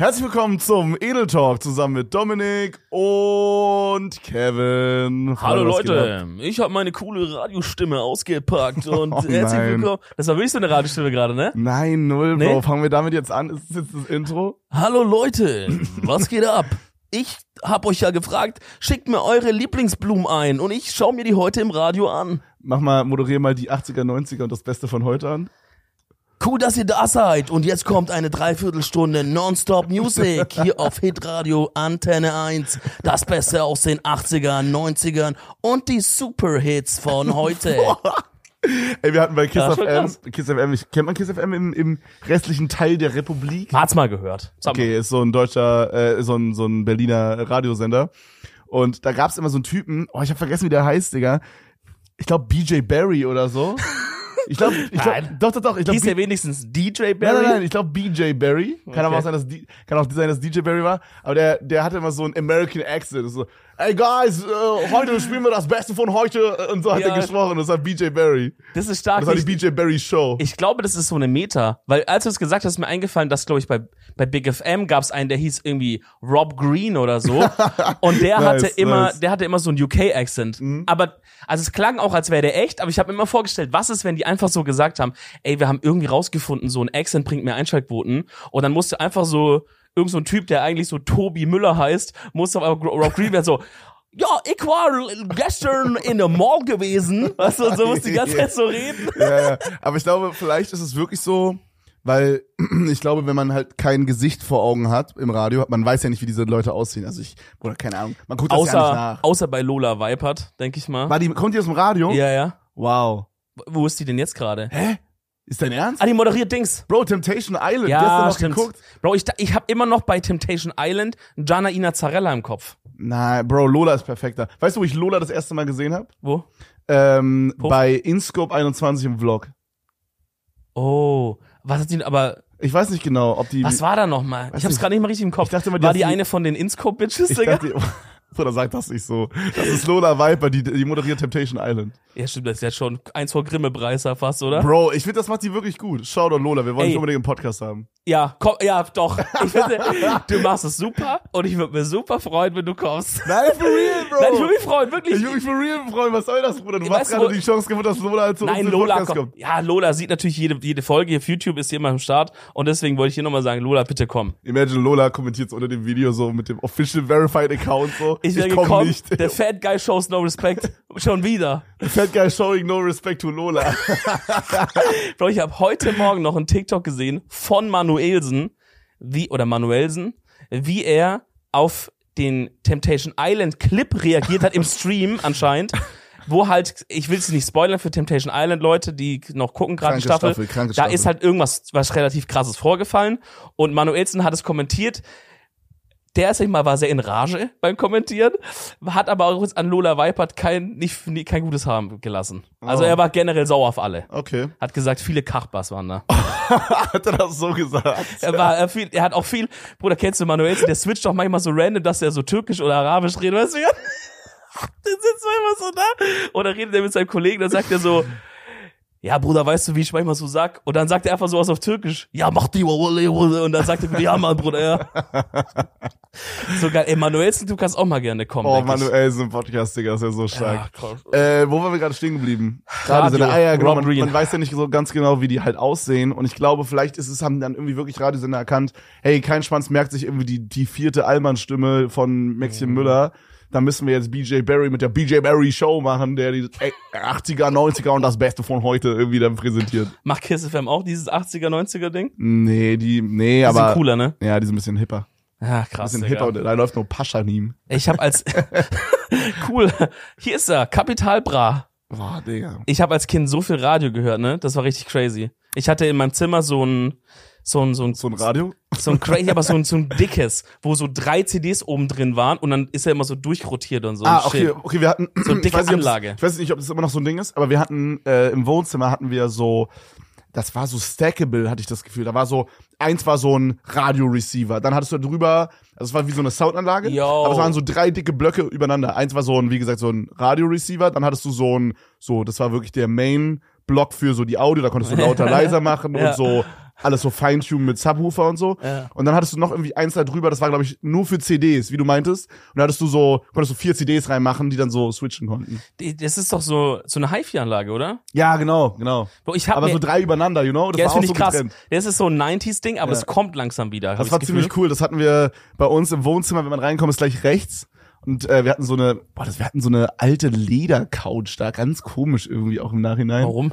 Herzlich willkommen zum Edel Talk zusammen mit Dominik und Kevin. Hallo geht Leute, ich habe meine coole Radiostimme ausgepackt und Oh herzlich nein. willkommen. Das war wirklich so eine Radiostimme gerade, ne? Nein, null, Nee? Bro. Fangen wir damit jetzt an? Ist das jetzt das Intro? Hallo Leute, was geht ab? Ich hab euch ja gefragt, schickt mir eure Lieblingsblumen ein und ich schau mir die heute im Radio an. Mach mal, moderier mal die 80er, 90er und das Beste von heute an. Cool, dass ihr da seid und jetzt kommt eine Dreiviertelstunde Nonstop Music hier auf Hitradio Antenne 1. Das Beste aus den 80ern, 90ern und die Superhits von heute. Ey, wir hatten bei Kiss Ja, FM. Kiss FM, ich, kennt man Kiss FM im, im restlichen Teil der Republik? Hat's mal gehört. Sag mal. Okay, ist so ein deutscher, äh, so ein, so ein Berliner Radiosender. Und da gab's immer so einen Typen, oh, ich habe vergessen, wie der heißt, Digga. Ich glaube BJ Barry oder so. Ich glaube, ich glaub, Nein. doch, doch, doch, ich glaube, Hieß der wenigstens DJ Barry? Nein, nein, nein, ich glaube BJ Barry. Kann aber Okay. auch sein, dass die, kann auch sein, dass DJ Barry war. Aber der, der hatte immer so einen American Accent. So, hey guys, äh, heute spielen wir das Beste von heute. Und so hat Ja. er gesprochen. Das war BJ Barry. Das ist stark. Das war die BJ Barry Show. ich glaube, das ist so eine Meta. Weil als du es gesagt hast, ist mir eingefallen, dass, glaube ich, bei, bei Big FM gab es einen, der hieß irgendwie Rob Green oder so. Und der Nice, hatte immer, nice. Mhm. der hatte immer so einen UK-Accent. Aber, also es klang auch, als wäre der echt, aber ich habe mir immer vorgestellt, was ist, wenn die einfach so gesagt haben, ey, wir haben irgendwie rausgefunden, so ein Accent bringt mehr Einschaltquoten. Und dann musste einfach so, irgend so ein Typ, der eigentlich so Tobi Müller heißt, musste aber Rob Green werden so, ja, ich war gestern in der Mall gewesen. Weißt du, so muss die ganze Zeit so reden. ja, ja. Aber ich glaube, vielleicht ist es wirklich so, weil ich glaube, wenn man halt kein Gesicht vor Augen hat im Radio, man weiß ja nicht, wie diese Leute aussehen. Also ich, oder keine Ahnung, man guckt das ja nicht Außer, nach. außer bei Lola Weipert, denke ich mal. War die, kommt die aus dem Radio? Ja, ja. Wow. Wo ist die denn jetzt gerade? Hä? Ist dein Ernst? Ah, die moderiert Dings. Bro, Temptation Island, Ja, gestern noch stimmt. geguckt. Bro, ich, ich habe immer noch bei Temptation Island Gianna Inazzarella im Kopf. Nein, Bro, Lola ist perfekter. Weißt du, wo ich Lola das erste Mal gesehen habe? Wo? Ähm, Wo? bei InScope 21 im Vlog. Oh, was hat die, aber Ich weiß nicht genau, ob die. was war da nochmal? Ich hab's gerade nicht mal richtig im Kopf. Ich dachte immer, die war die die- eine von den Inscope-Bitches, ich Digga? dachte, Bruder, sag das nicht so. Das ist Lola Viper, die, die moderiert Temptation Island. Ja, stimmt, das ist ja schon eins vor Grimme-Preis fast, oder? Bro, ich finde, das macht die wirklich gut. Shoutout Lola, wir wollen Ey. dich unbedingt im Podcast haben. Ja, komm, ja, doch. Ich finde, du machst es super und ich würde mir super freuen, wenn du kommst. Nein, for real, Bro. Nein, ich würde mich freuen, wirklich. Ich würde mich for real freuen. Was soll das, Bruder? Du hast gerade die Chance gefunden, dass Lola zu uns Nein, in den Lola Podcast kommt. kommt. Ja, Lola sieht natürlich jede, jede Folge. Auf YouTube ist hier immer am Start. Und deswegen wollte ich hier nochmal sagen, Lola, bitte komm. Imagine Lola kommentiert unter dem Video so mit dem official verified Account so. Ich wäre komm gekommen. nicht. Der Fat Guy shows no respect. Schon wieder. Fat guy showing no respect to Lola. Bro, ich habe heute Morgen noch einen TikTok gesehen von Manuelsen, wie, oder Manuelsen, wie er auf den Temptation Island Clip reagiert hat im Stream anscheinend. Wo halt, ich will es nicht spoilern für Temptation Island, Leute, die noch gucken gerade die Staffel. Staffel, da Staffel. ist halt irgendwas, was relativ krasses vorgefallen. Und Manuelsen hat es kommentiert. Der, ich mal, war sehr in Rage beim Kommentieren, hat aber auch an Lola Weipert kein, nicht, kein gutes Haar gelassen. Also Oh. er war generell sauer auf alle. Okay. Hat gesagt, viele Kachbas waren da. Hat er das so gesagt? Er war er viel, er hat auch viel, Bruder, kennst du Manuelsen, der switcht doch manchmal so random, dass er so türkisch oder arabisch redet, weißt du? Der sitzt manchmal so da oder redet er mit seinem Kollegen, dann sagt er so, ja, Bruder, weißt du, wie ich manchmal so sag? Und dann sagt er einfach sowas auf Türkisch. Ja, mach die. Und dann sagt er, ja, Mann, Bruder, ja. So geil. Ey, Manuelsen, du kannst auch mal gerne kommen. Oh, denk ich. Manuel ist ein Podcast, Digga, ist ja so Ja, stark. krass. Äh, wo waren wir gerade stehen geblieben? Gerade ah, ja, genau, man, man weiß ja nicht so ganz genau, wie die halt aussehen. Und ich glaube, vielleicht ist es, haben dann irgendwie wirklich Radiosender erkannt, hey, kein Schwanz merkt sich irgendwie die, die vierte Allmann-Stimme von Maxim Mhm. Müller. Da müssen wir jetzt BJ Barry mit der BJ Barry Show machen, der die ey, 80er, 90er und das Beste von heute irgendwie dann präsentiert. Macht Kiss FM auch dieses 80er, 90er Ding? Nee, die, nee, Die aber. sind cooler, ne? Ja, die sind ein bisschen hipper. Ja, krass. Bisschen Digga. hipper und da läuft nur Paschanim. Ich habe als cool. Hier ist er, Kapital Bra. Boah, Digga. Ich habe als Kind so viel Radio gehört, ne? Das war richtig crazy. Ich hatte in meinem Zimmer so ein so ein, so ein, So ein Radio? so ein crazy, aber so ein, so ein dickes, wo so drei CDs oben drin waren und dann ist er immer so durchrotiert und so. Ah, okay, Shit. okay, wir hatten So eine dicke ich weiß nicht, Anlage. Ich weiß nicht, ob das immer noch so ein Ding ist, aber wir hatten äh, im Wohnzimmer hatten wir so das war so stackable, hatte ich das Gefühl. Da war so eins war so ein Radio-Receiver, dann hattest du drüber, also es war wie so eine Soundanlage, Yo. aber es waren so drei dicke Blöcke übereinander. Eins war so ein, wie gesagt, so ein Radio-Receiver, dann hattest du so ein, so, das war wirklich der Main-Block für so die Audio, da konntest du lauter, leiser machen Ja. und so alles so Feintunen mit Subwoofer und so. Ja. Und dann hattest du noch irgendwie eins da drüber, das war, glaube ich, nur für CDs, wie du meintest. Und da hattest du so, konntest du vier CDs reinmachen, die dann so switchen konnten. Das ist doch so, so eine HiFi-Anlage, oder? Ja, genau, genau. Wo ich hab Aber so drei übereinander, you know? Das ja, das war auch finde so ich krass. getrennt. Das ist so ein 90s-Ding, aber Ja. das kommt langsam wieder. Das war ziemlich cool. Das hatten wir bei uns im Wohnzimmer, wenn man reinkommt, ist gleich rechts. Und äh, wir hatten so eine, boah, das, wir hatten so eine alte Ledercouch da, ganz komisch irgendwie auch im Nachhinein. Warum?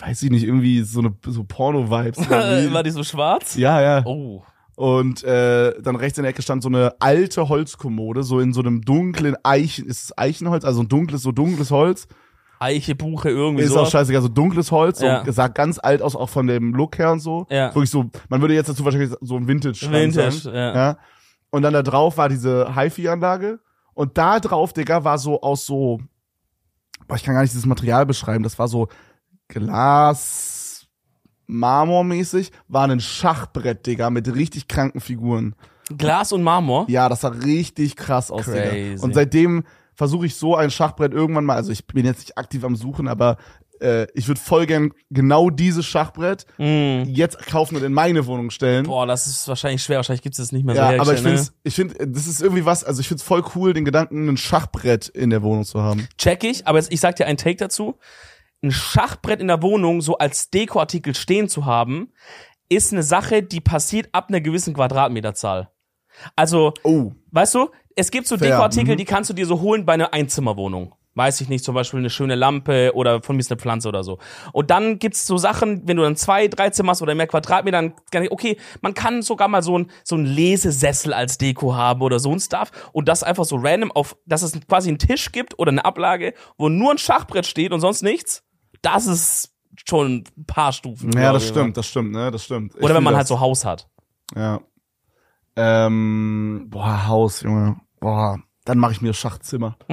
Weiß ich nicht, irgendwie so eine so Porno-Vibes. War die so schwarz? ja, ja. Oh. Und äh, dann rechts in der Ecke stand so eine alte Holzkommode, so in so einem dunklen Eichen, ist es Eichenholz, also ein dunkles, so dunkles Holz. Eiche, Buche, irgendwie Ist so. auch scheißegal, so dunkles Holz, so, Ja. sah ganz alt aus, auch von dem Look her und so. Ja. Wirklich so, man würde jetzt dazu wahrscheinlich so ein Vintage Vintage, ja. ja. Und dann da drauf war diese HiFi-Anlage. Und da drauf, Digga, war so aus so, boah, ich kann gar nicht dieses Material beschreiben, das war so Glas, Marmormäßig, war ein Schachbrett, Digga, mit richtig kranken Figuren. Glas und Marmor? Ja, das sah richtig krass aus, Digga. Crazy. Und seitdem versuche ich so ein Schachbrett irgendwann mal, also ich bin jetzt nicht aktiv am Suchen, aber äh, ich würde voll gern genau dieses Schachbrett Mm. jetzt kaufen und in meine Wohnung stellen. Boah, das ist wahrscheinlich schwer. Wahrscheinlich gibt es das nicht mehr so ja, aber ich finde, ich finde, das ist irgendwie was, also ich finde es voll cool, den Gedanken, ein Schachbrett in der Wohnung zu haben. Check ich, aber jetzt, ich sag dir einen Take dazu. Ein Schachbrett in der Wohnung so als Dekoartikel stehen zu haben, ist eine Sache, die passiert ab einer gewissen Quadratmeterzahl. Also, Oh, weißt du, es gibt so Fair, Dekoartikel, mhm. die kannst du dir so holen bei einer Einzimmerwohnung. Weiß ich nicht, zum Beispiel eine schöne Lampe oder von mir ist eine Pflanze oder so. Und dann gibt's so Sachen, wenn du dann zwei, drei Zimmer hast oder mehr Quadratmeter, dann kann ich, okay, man kann sogar mal so ein, so ein Lesesessel als Deko haben oder so ein Stuff und das einfach so random auf, dass es quasi einen Tisch gibt oder eine Ablage, wo nur ein Schachbrett steht und sonst nichts. Das ist schon ein paar Stufen. ja, das ich, stimmt, das stimmt, ne, das stimmt. Ich Oder wenn fühl man das. halt so Haus hat. Ja. Ähm, boah, Haus, Junge. Boah, dann mache ich mir Schachzimmer.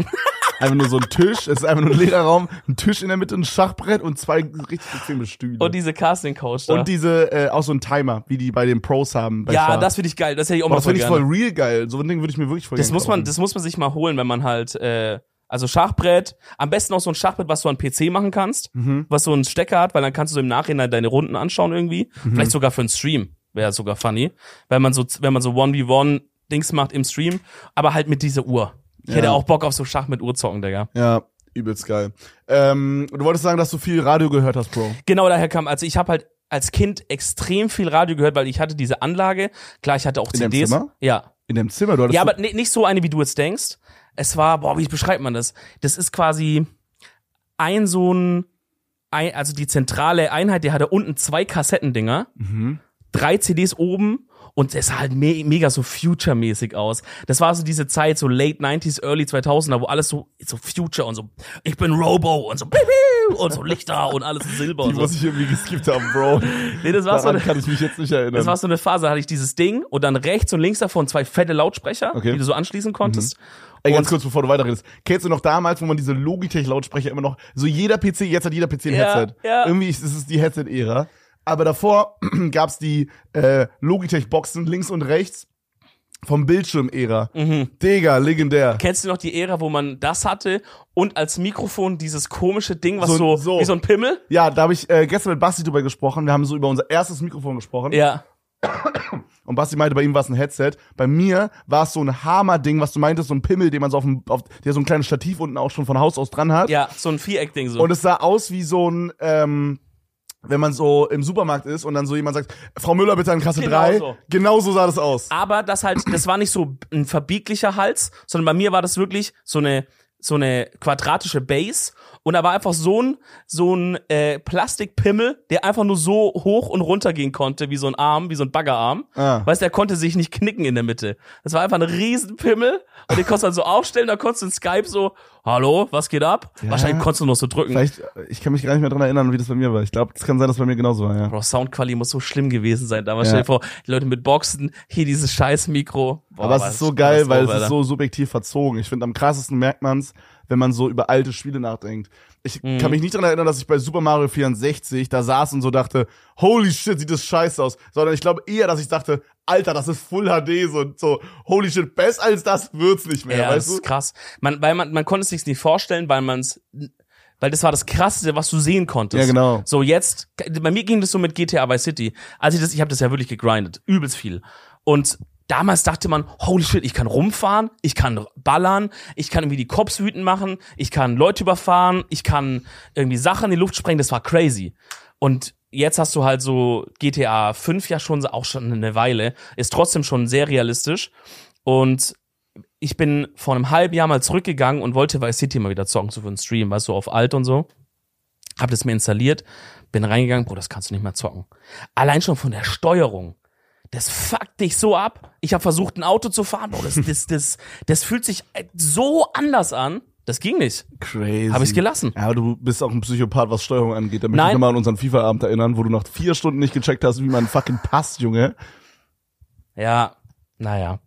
einfach nur so ein Tisch, es ist einfach nur ein leerer Raum, ein Tisch in der Mitte, ein Schachbrett und zwei richtig bequeme Stühle. Und diese Casting-Couch da. Und diese, äh, auch so ein Timer, wie die bei den Pros haben. Ja, Schach. das finde ich geil. Das hätte ich auch Boah, mal das finde ich voll real geil. So ein Ding würde ich mir wirklich voll Das muss man, kaufen. das muss man sich mal holen, wenn man halt, äh, also Schachbrett, am besten auch so ein Schachbrett, was du an PC machen kannst, Mhm. was so einen Stecker hat, weil dann kannst du so im Nachhinein deine Runden anschauen irgendwie. Mhm. Vielleicht sogar für einen Stream. Wäre sogar funny. Weil man so, wenn man so 1v1 Dings macht im Stream, aber halt mit dieser Uhr. Ich hätte Ja. auch Bock auf so Schach mit Uhr zocken, Digga. Ja, übelst geil. Ähm, du wolltest sagen, dass du viel Radio gehört hast, Bro. Genau daher kam, also ich habe halt als Kind extrem viel Radio gehört, weil ich hatte diese Anlage. Klar, ich hatte auch In deinem CDs. Zimmer? Ja, In deinem Zimmer, du hattest Ja, aber ni- nicht so eine, wie du jetzt denkst. Es war, boah, wie beschreibt man das? Das ist quasi ein so ein, ein also die zentrale Einheit, die hatte unten zwei Kassettendinger, Mhm. drei CDs oben und es sah halt me mega so Future-mäßig aus. Das war so diese Zeit, so late 90s, early 2000er, wo alles so, so Future und so, ich bin Robo und so, und so Lichter und alles in Silber Die und so. muss ich irgendwie geskippt haben, Bro. Nee, das war so Daran eine, kann ich mich jetzt nicht erinnern. das war so eine Phase, da hatte ich dieses Ding und dann rechts und links davon zwei fette Lautsprecher, Okay. Mhm. die du so anschließen konntest. Ey, ganz kurz, bevor du weiterredest. Kennst du noch damals, wo man diese Logitech-Lautsprecher immer noch, so jeder PC, jetzt hat jeder PC ein Ja, Headset. ja. Irgendwie ist es die Headset-Ära. Aber davor gab's die äh, Logitech-Boxen links und rechts vom Bildschirm-Ära. Mhm. Digga, legendär. Kennst du noch die Ära, wo man das hatte und als Mikrofon dieses komische Ding, was So so, so. wie so ein Pimmel? Ja, da habe ich äh, gestern mit Basti drüber gesprochen. Wir haben so über unser erstes Mikrofon gesprochen. Ja. Und Basti meinte, bei ihm war es ein Headset. Bei mir war es so ein Hammer-Ding, was du meintest, so ein Pimmel, den man so auf dem, auf, der so ein kleines Stativ unten auch schon von Haus aus dran hat. Ja, so ein Viereck-Ding so. Und es sah aus wie so ein, ähm, wenn man so im Supermarkt ist und dann so jemand sagt, Frau Müller, bitte an Kasse Genau 3. so. Genau so sah das aus. Aber das halt, das war nicht so ein verbieglicher Hals, sondern bei mir war das wirklich so eine so eine quadratische Base und da war einfach so ein so ein äh, Plastikpimmel, der einfach nur so hoch und runter gehen konnte, wie so ein Arm, wie so ein Baggerarm. Ah. Weißt du, der konnte sich nicht knicken in der Mitte. Das war einfach ein Riesenpimmel und den konntest du dann so aufstellen, da konntest du in Skype so, hallo, was geht ab? Ja. Wahrscheinlich konntest du noch so drücken. Vielleicht, ich kann mich gar nicht mehr dran erinnern, wie das bei mir war. Ich glaube, es kann sein, dass es bei mir genauso war, ja. Bro, Soundqualität muss so schlimm gewesen sein damals. Ja. Stell dir vor, die Leute mit Boxen, hier dieses scheiß Mikro. Boah, Aber es war ist so geil, weil es ist so subjektiv verzogen. Ich finde, am krassesten merkt man's, wenn man so über alte Spiele nachdenkt. Ich Mhm. kann mich nicht dran erinnern, dass ich bei Super Mario 64 da saß und so dachte, holy shit, sieht das scheiße aus. Sondern ich glaube eher, dass ich dachte, Alter, das ist Full HD, so, so holy shit, besser als das wird's nicht mehr, Ja, das weißt ist du? krass. Man, weil man, man konnte es sich nicht vorstellen, weil man es, weil das war das Krasseste, was du sehen konntest. Ja, genau. So jetzt, bei mir ging das so mit GTA Vice City. Als ich das, ich habe das ja wirklich gegrindet, übelst viel. Und damals dachte man, holy shit, ich kann rumfahren, ich kann ballern, ich kann irgendwie die Cops wütend machen, ich kann Leute überfahren, ich kann irgendwie Sachen in die Luft sprengen, das war crazy. Und jetzt hast du halt so GTA 5 ja schon, auch schon eine Weile, ist trotzdem schon sehr realistisch. Und ich bin vor einem halben Jahr mal zurückgegangen und wollte Vice City mal wieder zocken, so für einen Stream, weißt du, auf alt und so. Hab das mir installiert, bin reingegangen, Bro, das kannst du nicht mehr zocken. Allein schon von der Steuerung. Das fuckt dich so ab. Ich habe versucht, ein Auto zu fahren, Bro, das, das, das, das fühlt sich so anders an. Das ging nicht. Crazy. Habe ich gelassen. Ja, aber du bist auch ein Psychopath, was Steuerung angeht. Da möchte ich nochmal an unseren FIFA-Abend erinnern, wo du nach vier Stunden nicht gecheckt hast, wie man fucking passt, Junge. Ja, naja,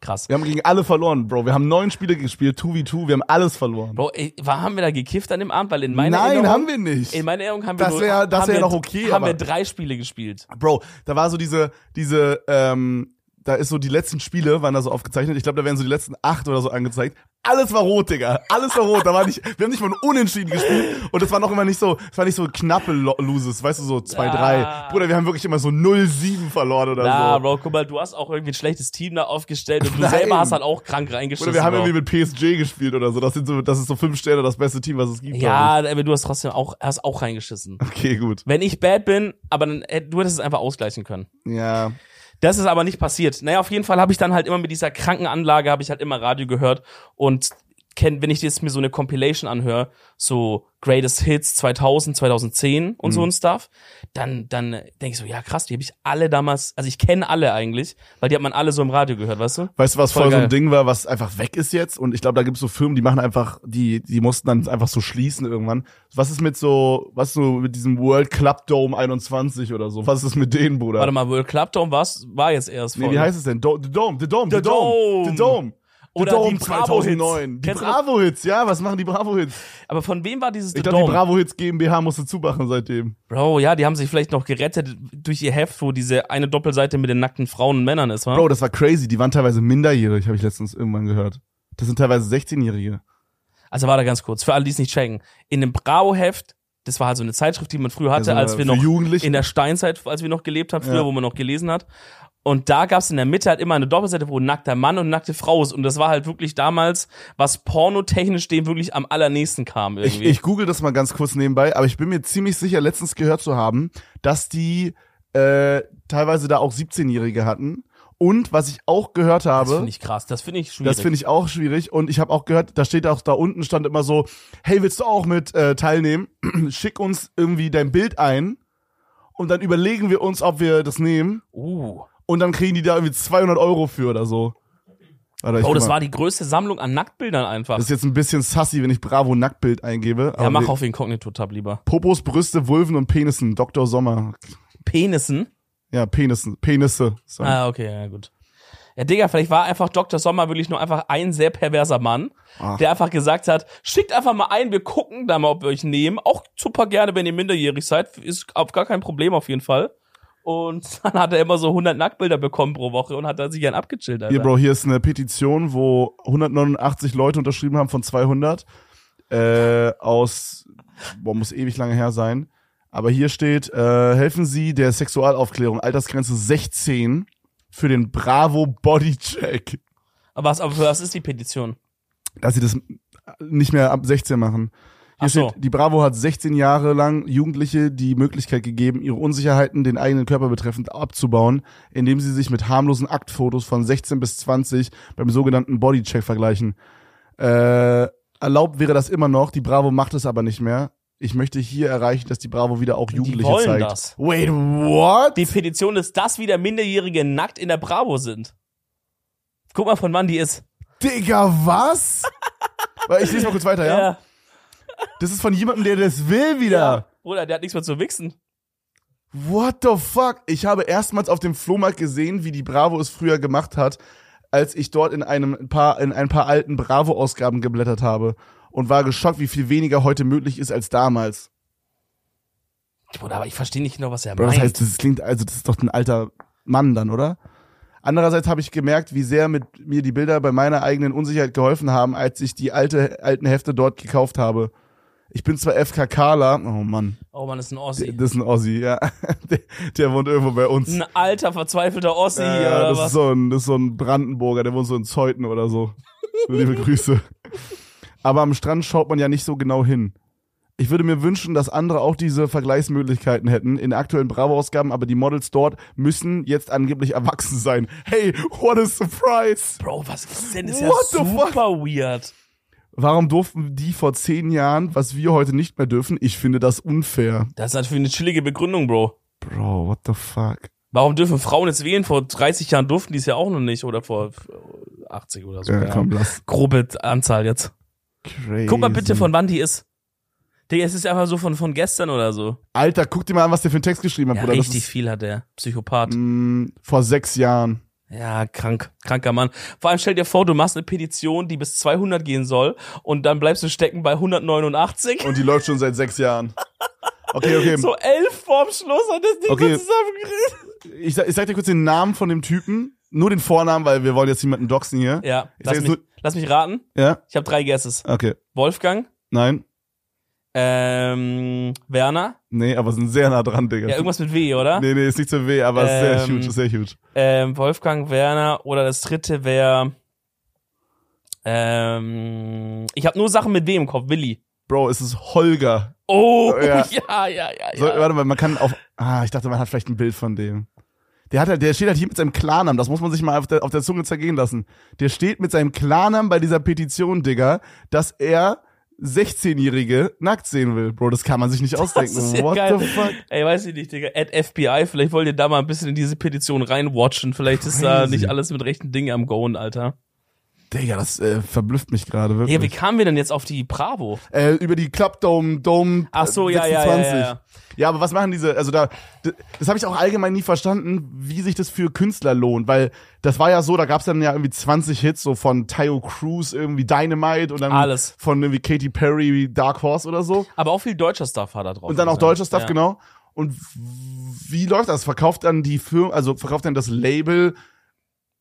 krass. Wir haben gegen alle verloren, Bro. Wir haben neun Spiele gespielt, 2v2, wir haben alles verloren. Bro, ey, war, haben wir da gekifft an dem Abend? Weil in meiner Nein, Erinnerung, haben wir nicht. In meiner Erinnerung haben wir Das nur, wär- das wär noch okay, Haben wir drei Spiele gespielt. Bro, da war so diese, diese, ähm, da ist so die letzten Spiele, waren da so aufgezeichnet. Ich glaube, da werden so die letzten acht oder so angezeigt. Alles war rot, Digga. Alles war rot. Da war nicht, wir haben nicht mal ein Unentschieden gespielt. Und es war noch immer nicht so, es war nicht so knappe Lo- Loses, weißt du, so 2-3. Ja. Bruder, wir haben wirklich immer so 0-7 verloren oder Na, so. Bro, guck mal, du hast auch irgendwie ein schlechtes Team da aufgestellt und du Nein. selber hast halt auch krank reingeschissen. Oder wir haben Bro. irgendwie mit PSG gespielt oder so. Das sind so, das ist so fünf Sterne das beste Team, was es gibt. Ja, aber du hast trotzdem auch, hast auch reingeschissen. Okay, gut. Wenn ich bad bin, aber dann, äh, du hättest es einfach ausgleichen können. Ja. Das ist aber nicht passiert. Naja, auf jeden Fall habe ich dann halt immer mit dieser kranken Anlage, habe ich halt immer Radio gehört und kenn, wenn ich jetzt mir so eine Compilation anhöre, so Greatest Hits 2000, 2010 und Mhm. so ein Stuff, dann, dann denke ich so, ja krass, die habe ich alle damals, also ich kenne alle eigentlich, weil die hat man alle so im Radio gehört, weißt du? Weißt du, was Voll voll so ein Ding war, was einfach weg ist jetzt? Und ich glaube, da gibt es so Firmen, die machen einfach, die, die mussten dann einfach so schließen irgendwann. Was ist mit so, was so mit diesem World Club Dome 21 oder so? Was ist mit denen, Bruder? Warte mal, World Club Dome was war jetzt erst nee, voll. wie heißt es denn? Do the Dome, The Dome, The, The Dome, Dome. The Dome. Oder Dome die Bravo-Hits. 2009. Die Kennst du noch- Bravo-Hits, ja, was machen die Bravo-Hits? Aber von wem war dieses Ich The glaube, die Dome? Bravo-Hits GmbH musste zumachen seitdem. Bro, ja, die haben sich vielleicht noch gerettet durch ihr Heft, wo diese eine Doppelseite mit den nackten Frauen und Männern ist, wa? Bro, das war crazy. Die waren teilweise minderjährig, habe ich letztens irgendwann gehört. Das sind teilweise 16-Jährige. Also war da ganz kurz, für alle, die es nicht checken. In dem Bravo-Heft, das war halt so eine Zeitschrift, die man früher hatte, Also, als wir noch in der Steinzeit, als wir noch gelebt haben, früher, Ja. wo man noch gelesen hat. Und da gab's in der Mitte halt immer eine Doppelseite, wo ein nackter Mann und nackte Frau ist. Und das war halt wirklich damals, was pornotechnisch dem wirklich am allernächsten kam Ich, irgendwie. ich google das mal ganz kurz nebenbei, aber ich bin mir ziemlich sicher, letztens gehört zu haben, dass die äh, teilweise da auch 17-Jährige hatten. Und was ich auch gehört das habe, finde ich krass, das finde ich schwierig. das finde ich auch schwierig. Und ich habe auch gehört, da steht auch da unten stand immer so, hey, willst du auch mit äh, teilnehmen? Schick uns irgendwie dein Bild ein und dann überlegen wir uns, ob wir das nehmen. uh. Und dann kriegen die da irgendwie 200 Euro für oder so. Bro, guck das mal. war die größte Sammlung an Nacktbildern einfach. das ist jetzt ein bisschen sassy, wenn ich Bravo Nacktbild eingebe. ja, mach wir- auf Inkognito-Tab lieber. Popos, Brüste, Vulven und Penissen. Dr. Sommer. Penissen? Ja, Penissen. Penisse. So. Ah, okay, ja, gut. Ja, Digga, vielleicht war einfach Dr. Sommer wirklich nur einfach ein sehr perverser Mann, Ach. der einfach gesagt hat, schickt einfach mal ein, wir gucken da mal, ob wir euch nehmen. Auch super gerne, wenn ihr minderjährig seid. Ist auf gar kein Problem auf jeden Fall. Und dann hat er immer so 100 Nacktbilder bekommen pro Woche und hat da sich einen abgechillt, Alter. Hier, Bro, hier ist eine Petition, wo 189 Leute unterschrieben haben von 200. Äh, aus, boah, muss ewig lange her sein. Aber hier steht, äh, helfen Sie der Sexualaufklärung, Altersgrenze 16 für den Bravo Bodycheck. Aber was, aber für was ist die Petition? Dass sie das nicht mehr ab 16 machen. Hier so. steht, die Bravo hat 16 Jahre lang Jugendliche die Möglichkeit gegeben, ihre Unsicherheiten den eigenen Körper betreffend abzubauen, indem sie sich mit harmlosen Aktfotos von 16 bis 20 beim sogenannten Bodycheck vergleichen. Äh, Erlaubt wäre das immer noch, die Bravo macht es aber nicht mehr. Ich möchte hier erreichen, dass die Bravo wieder auch Jugendliche wollen zeigt. das. Wait, what? Die Petition ist, dass wieder Minderjährige nackt in der Bravo sind. Guck mal, von wann die ist. Digga, was? Ich lese mal kurz weiter, ja? ja. Das ist von jemandem, der das will wieder. Bruder, der hat nichts mehr zu wichsen. What the fuck? Ich habe erstmals auf dem Flohmarkt gesehen, wie die Bravo es früher gemacht hat, als ich dort in einem ein paar in ein paar alten Bravo-Ausgaben geblättert habe und war geschockt, wie viel weniger heute möglich ist als damals. Bruder, aber ich verstehe nicht genau, was er Bro, meint. das heißt, das klingt also das ist doch ein alter Mann dann, oder? Andererseits habe ich gemerkt, wie sehr mit mir die Bilder bei meiner eigenen Unsicherheit geholfen haben, als ich die alte alten Hefte dort gekauft habe. Ich bin zwar FKKler, oh Mann, oh man, ist ein Ossi. das ist ein Ossi, ja. Der, der wohnt irgendwo bei uns. Ein alter, verzweifelter Ossi ja, oder das, was? ist so ein, das ist so ein Brandenburger, der wohnt so in Zeuthen oder so. Liebe Grüße. Aber am Strand schaut man ja nicht so genau hin. Ich würde mir wünschen, dass andere auch diese Vergleichsmöglichkeiten hätten in aktuellen Bravo-Ausgaben, aber die Models dort müssen jetzt angeblich erwachsen sein. Hey, what a surprise! Bro, was ist denn? Das ist What the ja fuck? super weird. Warum durften die vor zehn Jahren, was wir heute nicht mehr dürfen? Ich finde das unfair. Das ist natürlich eine chillige Begründung, Bro. Bro, what the fuck? Warum dürfen Frauen jetzt wählen? Vor 30 Jahren durften die es ja auch noch nicht. Oder vor 80 oder so. Ja, komm, lass. Grobe Anzahl jetzt. Crazy. Guck mal bitte, von wann die ist. Digga, es ist einfach so von, von gestern oder so. Alter, guck dir mal an, was der für einen Text geschrieben hat, Ja, Bruder. Richtig ist, viel hat der. Psychopath. mh, vor sechs Jahren. Ja, krank. Kranker Mann. Vor allem stell dir vor, du machst eine Petition, die bis 200 gehen soll und dann bleibst du stecken bei 189. Und die läuft schon seit sechs Jahren. Okay, okay. So elf vorm Schluss hat das Ding Okay. so zusammengerissen. Ich, sag- ich sag dir kurz den Namen von dem Typen. Nur den Vornamen, weil wir wollen jetzt niemanden doxen hier. Ja, Ich lass mich, lass mich raten. Ja? Ich habe drei Guesses. Okay. Wolfgang, Nein? Ähm, Werner. Nee, aber sind sehr nah dran, Digga. Ja, irgendwas mit W, oder? nee, nee, ist nicht so weh, aber ist sehr Ähm, huge, ist sehr huge. Ähm, Wolfgang, Werner oder das dritte wäre. Ähm, ich habe nur Sachen mit W im Kopf. Willi. Bro, es ist Holger. Oh, Ja. ja, ja, ja, ja. So, warte mal, man kann auf. Ah, ich dachte, man hat vielleicht ein Bild von dem. Der hat halt, der steht halt hier mit seinem Klarnamen, das muss man sich mal auf der, auf der Zunge zergehen lassen. Der steht mit seinem Klarnamen bei dieser Petition, Digga, dass er 16-Jährige nackt sehen will. Bro, das kann man sich nicht ausdenken. ist ja What geil. the fuck? Ey, weiß ich nicht, Digga. At FBI, vielleicht wollt ihr da mal ein bisschen in diese Petition reinwatchen. Vielleicht ist da nicht alles mit rechten Dingen am Goen, Alter. Digga, das äh, verblüfft mich gerade Ja, wirklich. wie kamen wir denn jetzt auf die Bravo? äh, über die Club Dome, Dome Ach so, äh, ja, ja, 26. ja, ja. Ja, aber was machen diese, also da, das habe ich auch allgemein nie verstanden, wie sich das für Künstler lohnt, weil das war ja so, da gab's dann ja irgendwie 20 Hits, so von Tayo Cruz, irgendwie Dynamite und dann Alles. von irgendwie Katy Perry, Dark Horse oder so. Aber auch viel deutscher Stuff war da drauf. Und dann auch deutscher. Stuff, ja. genau. Und wie läuft das? Verkauft dann die Firma, also verkauft dann das Label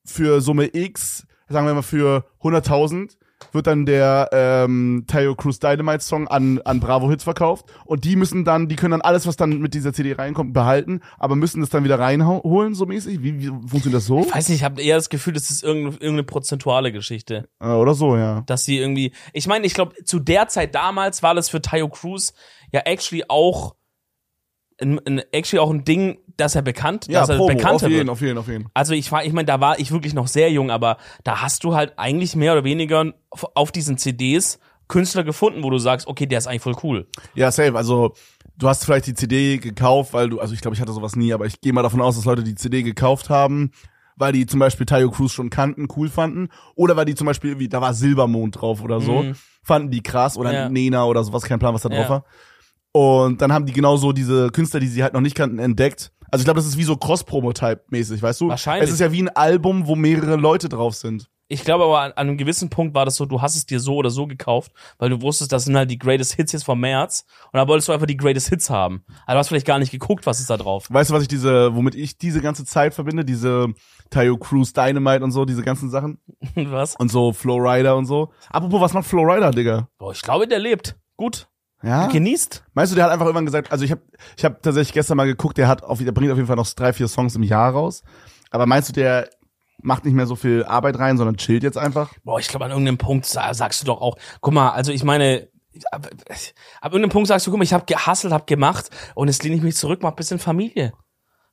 für Summe X, sagen wir mal für 100.000, wird dann der ähm, Tayo Cruz Dynamite Song an, an Bravo Hits verkauft und die müssen dann, die können dann alles, was dann mit dieser CD reinkommt, behalten, aber müssen das dann wieder reinholen, so mäßig? Wie, wie funktioniert das so? Ich weiß nicht, ich habe eher das Gefühl, das ist irgendeine, irgendeine prozentuale Geschichte. Äh, oder so, ja. Dass sie irgendwie. Ich meine, ich glaube, zu der Zeit damals war das für Tayo Cruz ja actually auch ein, ein, actually auch ein Ding, dass er bekannt, Ja, dass er Promo, auf bekannter jeden, wird. auf jeden, auf jeden. Also ich war, ich meine, da war ich wirklich noch sehr jung, aber da hast du halt eigentlich mehr oder weniger auf, auf diesen CDs Künstler gefunden, wo du sagst, okay, der ist eigentlich voll cool. Ja, safe. Also du hast vielleicht die CD gekauft, weil du, also ich glaube, ich hatte sowas nie, aber ich gehe mal davon aus, dass Leute die CD gekauft haben, weil die zum Beispiel Tayo Cruz schon kannten, cool fanden, oder weil die zum Beispiel, wie, da war Silbermond drauf oder so, Mhm. fanden die krass, oder Ja. Nena oder sowas, kein Plan, was da drauf Ja. war. Und dann haben die genauso diese Künstler, die sie halt noch nicht kannten, entdeckt. Also ich glaube, das ist wie so Cross-Promo-Type-mäßig, weißt du? Wahrscheinlich. Es ist ja wie ein Album, wo mehrere Leute drauf sind. Ich glaube aber an, einem gewissen Punkt war das so, du hast es dir so oder so gekauft, weil du wusstest, das sind halt die Greatest Hits jetzt vom März und da wolltest du einfach die Greatest Hits haben. Also du hast vielleicht gar nicht geguckt, was ist da drauf. Weißt du, was ich diese, womit ich diese ganze Zeit verbinde? Diese Tayo Cruz Dynamite und so, diese ganzen Sachen. was? Und so Flowrider und so. Apropos, was macht Flowrider, Digga? Boah, ich glaube, der lebt. Gut. Ja? Genießt. Meinst du, der hat einfach irgendwann gesagt, also ich habe ich hab tatsächlich gestern mal geguckt, der hat auf, der bringt auf jeden Fall noch drei, vier Songs im Jahr raus. Aber meinst du, der macht nicht mehr so viel Arbeit rein, sondern chillt jetzt einfach? Boah, ich glaube, an irgendeinem Punkt sa- sagst du doch auch, guck mal, also ich meine, ab, ab irgendeinem Punkt sagst du, guck mal, ich habe gehustelt, hab gemacht und jetzt lehne ich mich zurück, mach bisschen Familie.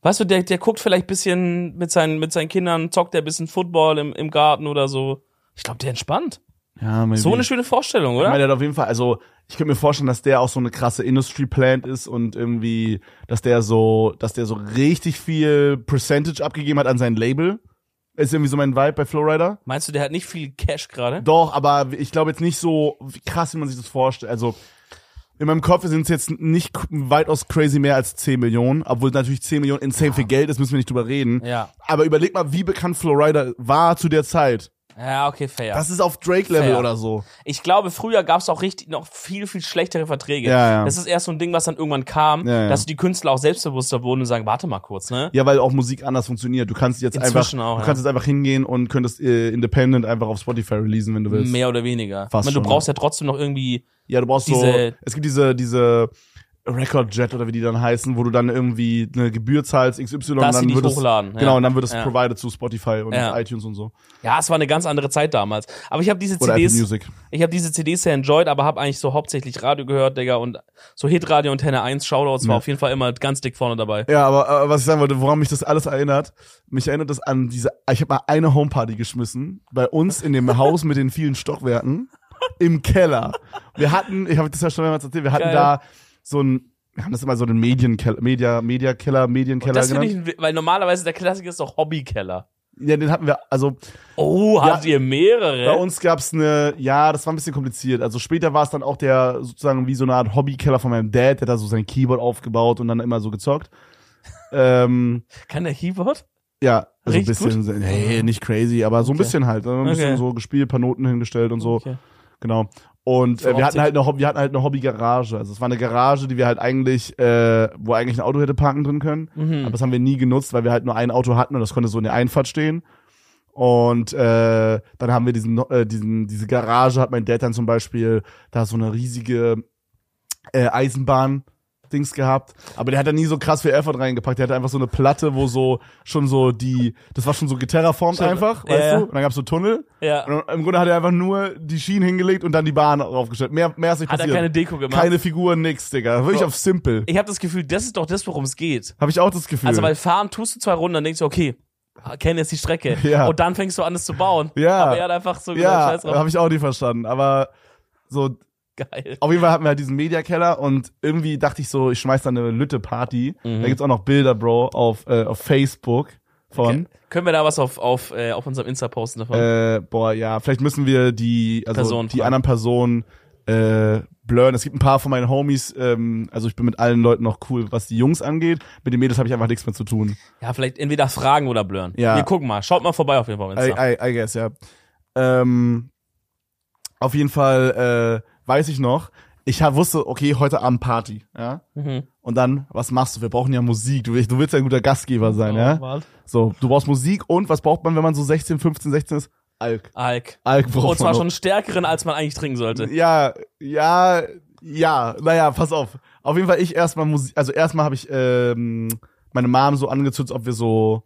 Weißt du, der, der guckt vielleicht bisschen mit seinen, mit seinen Kindern, zockt der bisschen Football im, im Garten oder so. Ich glaube, der entspannt. Ja, maybe. So eine schöne Vorstellung, Ich oder? meine, der hat auf jeden Fall, also ich könnte mir vorstellen, dass der auch so eine krasse Industry Plant ist und irgendwie, dass der so, dass der so richtig viel Percentage abgegeben hat an sein Label. Ist irgendwie so mein Vibe bei Flowrider. Meinst du, der hat nicht viel Cash gerade? Doch, aber ich glaube jetzt nicht so krass, wie man sich das vorstellt. Also in meinem Kopf sind es jetzt nicht weitaus crazy mehr als 10 Millionen, obwohl natürlich 10 Millionen insane viel Geld ist, müssen wir nicht drüber reden. Ja. Aber überleg mal, wie bekannt Flowrider war zu der Zeit. Ja, okay, fair. Das ist auf Drake-Level oder so. Ich glaube, früher gab es auch richtig noch viel, viel schlechtere Verträge. Ja, ja. Das ist erst so ein Ding, was dann irgendwann kam, Ja, ja. dass die Künstler auch selbstbewusster wurden und sagen, warte mal kurz, ne? Ja, weil auch Musik anders funktioniert. Du kannst jetzt einfach, Inzwischen auch, du kannst jetzt einfach hingehen und könntest äh, Independent einfach auf Spotify releasen, wenn du willst. Mehr oder weniger. Fast ich meine, du brauchst ja trotzdem noch irgendwie, Ja, du brauchst so, Diese- es gibt diese, diese Record Jet oder wie die dann heißen, wo du dann irgendwie eine Gebühr zahlst, XY, und dass sie dann wird es, hochladen. genau, ja. und dann wird es Ja. provided zu Spotify und Ja. iTunes und so. Ja, es war eine ganz andere Zeit damals. Aber ich habe diese Oder CDs, ich habe diese CDs sehr enjoyed, aber habe eigentlich so hauptsächlich Radio gehört, Digga, und so Hitradio und Antenne 1 Shoutouts war auf jeden Fall immer ganz dick vorne dabei. Ja, aber äh, was ich sagen wollte, woran mich das alles erinnert, mich erinnert das an diese, ich habe mal eine Homeparty geschmissen, bei uns in dem Haus mit den vielen Stockwerken, im Keller. Wir hatten, ich habe das ja schon mehrmals erzählt, wir hatten Geil. da so ein, wir haben das immer so den Medienkeller, Media, Media-Keller, Medienkeller Das finde genannt. ich, weil normalerweise der Klassiker ist doch Hobbykeller. Ja, den hatten wir, also Oh, Ja, habt ihr mehrere? bei uns gab's eine, ja, das war ein bisschen kompliziert. Also später war es dann auch der sozusagen wie so eine Art Hobbykeller von meinem Dad, der da so sein Keyboard aufgebaut und dann immer so gezockt. ähm, Kann der Keyboard? ja, also ein bisschen, so- nee, nicht crazy, aber so ein Okay. bisschen halt, ein bisschen Okay. so gespielt, paar Noten hingestellt und so, Okay. genau. Und äh, wir hatten halt eine, wir hatten halt eine Hobbygarage. Also es war eine Garage, die wir halt eigentlich, äh, wo eigentlich ein Auto hätte parken drin können. Mhm. Aber das haben wir nie genutzt, weil wir halt nur ein Auto hatten und das konnte so in der Einfahrt stehen. Und äh, dann haben wir diesen, äh, diesen, diese Garage hat mein Dad dann zum Beispiel da so eine riesige äh, Eisenbahn. Dings gehabt, aber der hat da nie so krass viel Effort reingepackt. Der hatte einfach so eine Platte, wo so schon so die, das war schon so geterraformt Schon- einfach, ja, weißt ja. du? Und dann gab's so Tunnel. Ja. Und im Grunde hat er einfach nur die Schienen hingelegt und dann die Bahn aufgestellt. Mehr, mehr ist nicht Hat er passiert. keine Deko gemacht? Keine Figuren, nix, Digga. Wirklich So. auf simple. Ich habe das Gefühl, das ist doch das, worum es geht. Habe ich auch das Gefühl. Also, weil fahren tust du zwei Runden, dann denkst du, okay, kenn jetzt die Strecke. Ja. Und dann fängst du an, es zu bauen. Ja. Aber er hat einfach so gesagt, ja, scheiß drauf. habe ich auch nicht verstanden. Aber so, Geil. auf jeden Fall hatten wir halt diesen Mediakeller und irgendwie dachte ich so, ich schmeiß da eine Lütte-Party. Mhm. Da gibt's auch noch Bilder, Bro, auf, äh, auf Facebook von. Okay. Können wir da was auf, auf, äh, auf unserem Insta posten davon? Äh, boah, ja, vielleicht müssen wir die, also Personen die fragen. anderen Personen äh, blurren. Es gibt ein paar von meinen Homies, ähm, also ich bin mit allen Leuten noch cool, was die Jungs angeht. Mit den Mädels habe ich einfach nichts mehr zu tun. ja, vielleicht entweder fragen oder blurren. Ja. Wir gucken mal. Schaut mal vorbei auf jeden Fall auf I, Insta. I, I guess, ja. Ähm, auf jeden Fall äh, weiß ich noch, ich wusste, okay, heute Abend Party, ja. Mhm. Und dann, was machst du? Wir brauchen ja Musik. Du, willst- du willst ja ein guter Gastgeber sein, Oh, ja. warte. So, du brauchst Musik und was braucht man, wenn man so 16, 15, 16 ist? Alk. Alk. Alk braucht Und zwar man. schon stärkeren, als man eigentlich trinken sollte. Ja, ja, ja, naja, pass auf. Auf jeden Fall ich erstmal Musik, also erstmal habe ich ähm, meine Mom so angezündet, ob wir so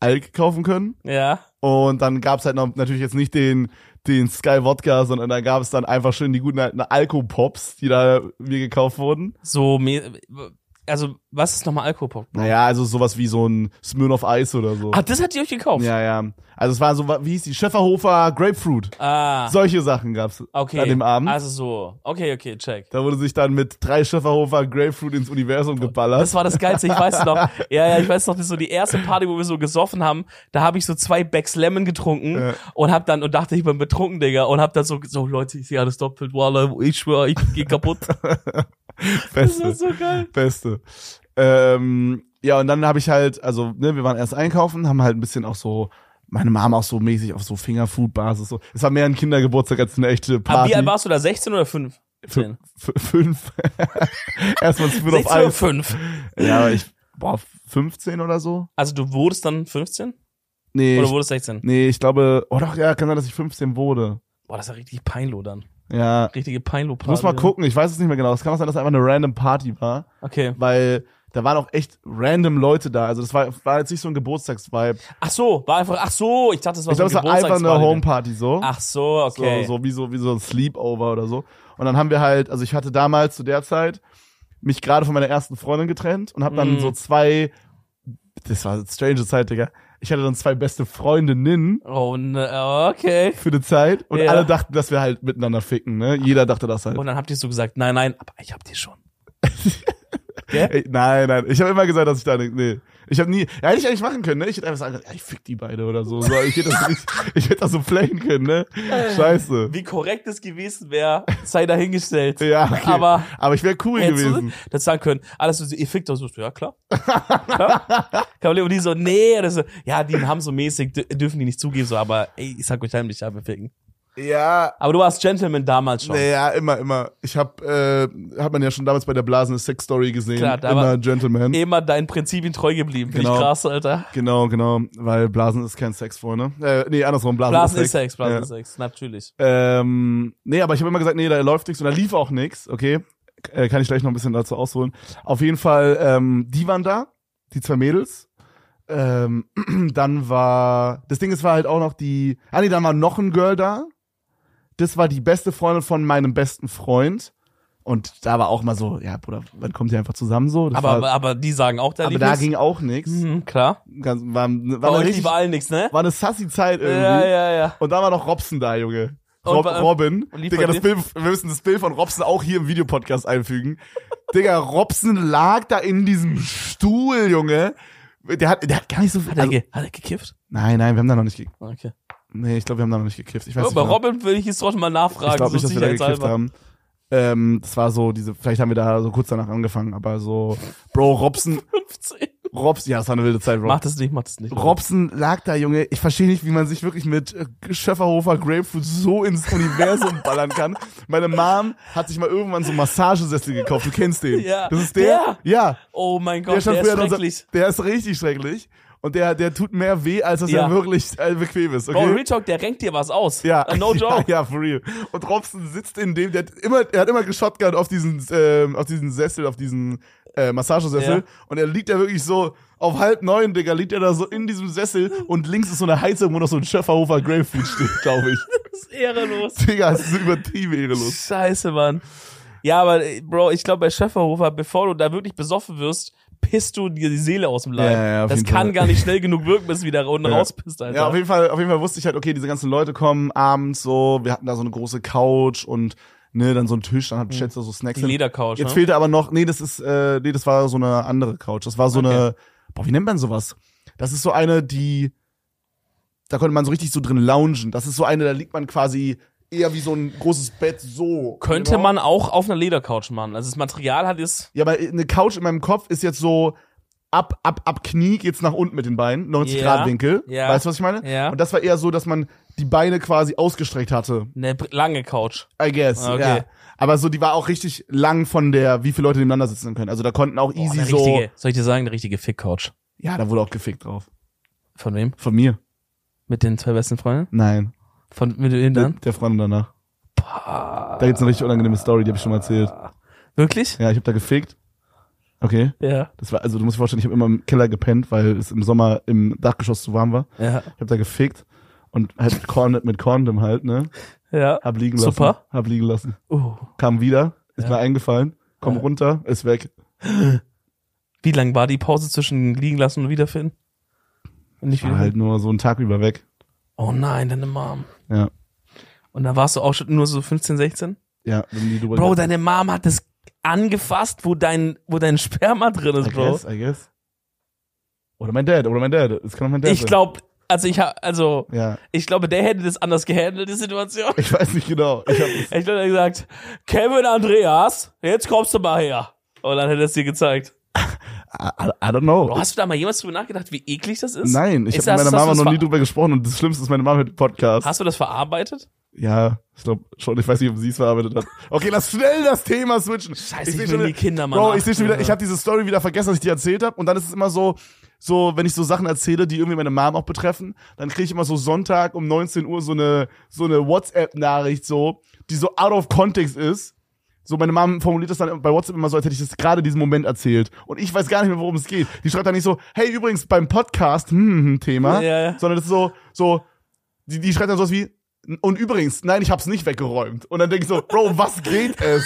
Alk kaufen können. Ja. Und dann gab's halt noch natürlich jetzt nicht den, den Sky Wodka, sondern da gab es dann einfach schön die guten alten Alkopops, die da mir gekauft wurden. So, also, was ist nochmal Alkopop? Naja, also sowas wie so ein Smirnoff Eis oder so. Ah, das hat ihr euch gekauft? Ja, ja. Also es war so, wie hieß die? Schäferhofer Grapefruit. Ah, Solche Sachen gab's okay. an dem Abend. Also so. Okay, okay, check. Da wurde sich dann mit drei Schäferhofer Grapefruit ins Universum geballert. Das war das Geilste, ich weiß noch. Ja, ja, ich weiß noch, das ist so die erste Party, wo wir so gesoffen haben. Da habe ich so zwei Bags Lemon getrunken Ja. und hab dann und dachte, ich bin betrunken, Digga. Und hab dann so, so Leute, ich sehe alles doppelt, Walla, ich schwör, ich geh kaputt. Das Beste. war so geil. Beste. Ähm, ja, und dann habe ich halt, also, ne, wir waren erst einkaufen, haben halt ein bisschen auch so, meine Mama auch so mäßig auf so Fingerfood-Basis. So. Es war mehr ein Kindergeburtstag als eine echte Aber Party. wie alt warst du da? 16 oder 5? Fün- f- Fünf. Erstmal Spin auf 16 oder Eis. 5? Ja, aber ich, boah, 15 oder so? Also du wurdest dann 15? Nee, Oder wurdest 16? nee, ich glaube, oh doch, ja, kann sein, dass ich 15 wurde. Boah, das ist ja richtig peinlo dann. Ja. Richtige peinlo Ich muss mal gucken, ich weiß es nicht mehr genau. Es kann auch sein, dass es einfach eine random Party war, Okay. weil da waren auch echt random Leute da. Also das war, war jetzt nicht so ein Geburtstagsvibe. Ach so, war einfach, ach so, ich dachte, das war Ich so glaube, ein es war einfach eine. Homeparty so. Ach so, okay. So, so wie so wie so ein Sleepover oder so. Und dann haben wir halt, also ich hatte damals zu der Zeit mich gerade von meiner ersten Freundin getrennt und habe dann Mm. so zwei, das war eine strange Zeit, Digga. Ich hatte dann zwei beste Freundinnen Oh, ne, okay. für eine Zeit und Ja. alle dachten, dass wir halt miteinander ficken, ne? Jeder dachte das halt. Und dann habt ihr so gesagt, nein, nein, aber ich hab die schon. Ey, nein, nein, ich habe immer gesagt, dass ich da nee. Ich habe nie, ja, hätte ich eigentlich machen können, ne? Ich hätte einfach sagen, ja, ich fick die beide oder so. so ich hätte das nicht, ich hätte das so playen können, ne? Scheiße. Wie korrekt es gewesen wäre, sei dahingestellt. Ja, okay. Aber aber ich wäre cool gewesen. du das sagen können, alles so, ihr fickt doch so, ja klar. klar. Und die so, nee, das so, ja, die haben so mäßig, dür- dürfen die nicht zugeben, so, aber ey, ich sag euch heimlich, ja, wir ficken. Ja, Aber du warst Gentleman damals schon. naja, immer, immer. Ich hab, äh, hat man ja schon damals bei der Blasene Sex Story gesehen. Klar, da immer Gentleman. Immer deinen Prinzipien treu geblieben. Finde Genau. ich krass, Alter. Genau, genau, weil Blasen ist kein Sex, Freunde. Äh, nee, andersrum, Blasen, Blasen ist ist Sex. Sex, Blasen Ja. ist Sex, natürlich. Ähm, nee, aber ich habe immer gesagt, nee, da läuft nichts und da lief auch nichts, okay? Äh, kann ich gleich noch ein bisschen dazu ausholen. Auf jeden Fall, ähm, die waren da, die zwei Mädels. Ähm, dann war, das Ding ist, war halt auch noch die, ah nee, dann war noch ein Girl da. Das war die beste Freundin von meinem besten Freund. Und da war auch mal so, ja, Bruder, wann kommt ihr einfach zusammen so? Das Aber, war, aber, aber die sagen auch, da aber da ging auch nichts. Mhm, klar. Ganz, war, war, euch richtig, allen nichts, ne? war eine sassy Zeit irgendwie. Ja, ja, ja. Und da war noch Robson da, Junge. Und Rob, wa- Robin. und Digga, das Bild, wir müssen das Bild von Robson auch hier im Videopodcast einfügen. Digga, Robson lag da in diesem Stuhl, Junge. Der hat, der hat gar nicht so viel. Hat er, Also, ge hat er gekifft? nein, nein, wir haben da noch nicht gekifft. Okay. Nee, ich glaube, wir haben da noch nicht gekifft. Ich weiß Oh, nicht. bei genau. Robin will ich jetzt trotzdem mal nachfragen. ich glaube nicht, so dass wir da gekifft haben. Ähm, das war so diese, vielleicht haben wir da so kurz danach angefangen, aber so, Bro, Robson, 15. Robson, ja, das war eine wilde Zeit, Bro. Mach das nicht, mach das nicht. Robson lag da, Junge. Ich verstehe nicht, wie man sich wirklich mit äh, Schöfferhofer Grapefruit so ins Universum ballern kann. Meine Mom hat sich mal irgendwann so Massagesessel gekauft. Du kennst den. Ja. Das ist der? Der? Ja. Oh mein Der, Gott, der früher ist in unser- schrecklich. der ist richtig schrecklich. Und der, der tut mehr weh, als dass Ja. er wirklich äh, bequem ist. Okay? Bro, Real Talk, der renkt dir was aus. Ja, Uh, no joke. Ja, ja, for real. Und Robson sitzt in dem, der hat immer, er hat immer geshotgun auf diesen, ähm, auf diesen Sessel, auf diesen äh, Massagesessel. Ja. Und er liegt da wirklich so auf halb neun, Digga, liegt er da so in diesem Sessel und links ist so eine Heizung, wo noch so ein Schöfferhofer Grapefruit steht, glaube ich. Das ist ehrenlos. Digga, das ist übertrieben ehrenlos. Scheiße, Mann. Ja, aber äh, Bro, ich glaube bei Schäferhofer, bevor du da wirklich besoffen wirst, pisst du dir die Seele aus dem Leib. Ja, ja, das kann Fall. gar nicht schnell genug wirken, bis du wieder unten Ja. rauspisst, Alter. Ja, auf jeden Fall, auf jeden Fall wusste ich halt, okay, diese ganzen Leute kommen abends so, wir hatten da so eine große Couch und ne, dann so ein Tisch, dann hat Schätze so Snacks. die. Ledercouch, Jetzt ne? fehlte aber noch, nee, das ist, äh, nee, das war so eine andere Couch. Das war so Okay. eine, boah, wie nennt man sowas? Das ist so eine, die, da konnte man so richtig so drin loungen. Das ist so eine, da liegt man quasi eher wie so ein großes Bett so. Könnte Genau. man auch auf einer Ledercouch machen. Also das Material hat es. Ja, aber eine Couch in meinem Kopf ist jetzt so ab, ab, ab Knie geht's nach unten mit den Beinen, 90 Ja, Grad Winkel. ja. Weißt du, was ich meine? Ja. Und das war eher so, dass man die Beine quasi ausgestreckt hatte. Eine lange Couch. I guess, Okay. ja. Aber so, die war auch richtig lang von der, wie viele Leute nebeneinander sitzen können. Also da konnten auch Boah, easy eine so. richtige, soll ich dir sagen, eine richtige Fick-Couch. Ja, da wurde auch gefickt drauf. Von wem? Von mir. Mit den zwei besten Freunden? Nein. Von mit Der, dann? der Freundin danach. Da gibt's eine richtig unangenehme Story, die habe ich schon mal erzählt. Wirklich? Ja, ich habe da gefickt. Okay. Ja. Das war, also du musst dir vorstellen, ich habe immer im Keller gepennt, weil es im Sommer im Dachgeschoss zu warm war. Ja. Ich habe da gefickt und halt Korn, mit Condom halt, ne? Ja. Hab liegen lassen. Super. Hab liegen lassen. Uh. Kam wieder, ist Ja. mir eingefallen, komm Ja. runter, ist weg. Wie lang war die Pause zwischen liegen lassen und wiederfinden? Und nicht War wieder. halt nur so einen Tag über weg. Oh nein, deine Mom. Ja. Und da warst du auch schon nur so 15, 16? Ja, Bro, deine Mom hat das angefasst, wo dein, wo dein Sperma drin ist, I Bro. guess, I guess. Oder mein Dad, oder mein Dad. Es kann auch mein Dad Ich glaube, also ich hab, also Ja. ich glaube, der hätte das anders gehandelt, die Situation. Ich weiß nicht genau. Ich das, Ich glaube, er gesagt, Kevin Andreas, jetzt kommst du mal her. Und dann hätte er es dir gezeigt. I, I, don't know. Bro, hast du da mal jemals drüber nachgedacht, wie eklig das ist? Nein, ich habe mit meiner Mama noch nie drüber gesprochen und das Schlimmste ist, meine Mama hört Podcast. Hast du das verarbeitet? Ja, ich glaube schon. Ich weiß nicht, ob sie es verarbeitet hat. Okay, lass schnell das Thema switchen. Scheiße, ich schon will die Kinder mal Bro, ich sehe schon wieder, ich habe diese Story wieder vergessen, dass ich die erzählt habe. Und dann ist es immer so, so, wenn ich so Sachen erzähle, die irgendwie meine Mom auch betreffen, dann kriege ich immer so Sonntag um 19 Uhr so eine, so eine WhatsApp-Nachricht so, die so out of context ist. So, meine Mom formuliert das dann bei WhatsApp immer so, als hätte ich das gerade diesen Moment erzählt. Und ich weiß gar nicht mehr, worum es geht. Die schreibt dann nicht so, hey, übrigens, beim Podcast, hm, hm, hm, Thema. Ja, ja. Sondern das ist so, so, die, die schreibt dann sowas wie, Und übrigens, nein, ich hab's nicht weggeräumt. Und dann denke ich so, Bro, was geht es?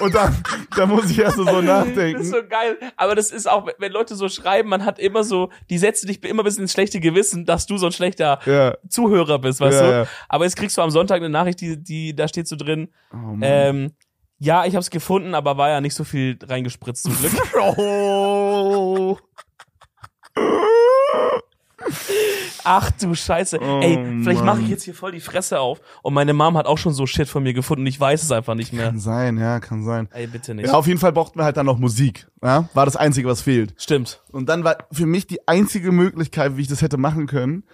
Und dann, dann muss ich erst so Das nachdenken. ist so geil. Aber das ist auch, wenn Leute so schreiben, man hat immer so, die setzen dich immer ein bisschen ins schlechte Gewissen, dass du so ein schlechter ja. Zuhörer bist, weißt Ja, du? ja. Aber jetzt kriegst du am Sonntag eine Nachricht, die, die, da steht so drin, Oh, ähm, ja, ich hab's gefunden, aber war ja nicht so viel reingespritzt zum Glück. oh. Ach du Scheiße. Oh, Ey, vielleicht mache ich jetzt hier voll die Fresse auf und meine Mom hat auch schon so Shit von mir gefunden und ich weiß es einfach nicht mehr. Kann sein, ja, kann sein. Ey, bitte nicht. Ja, auf jeden Fall brauchten wir halt dann noch Musik. Ja? War das Einzige, was fehlt. Stimmt. Und dann war für mich die einzige Möglichkeit, wie ich das hätte machen können,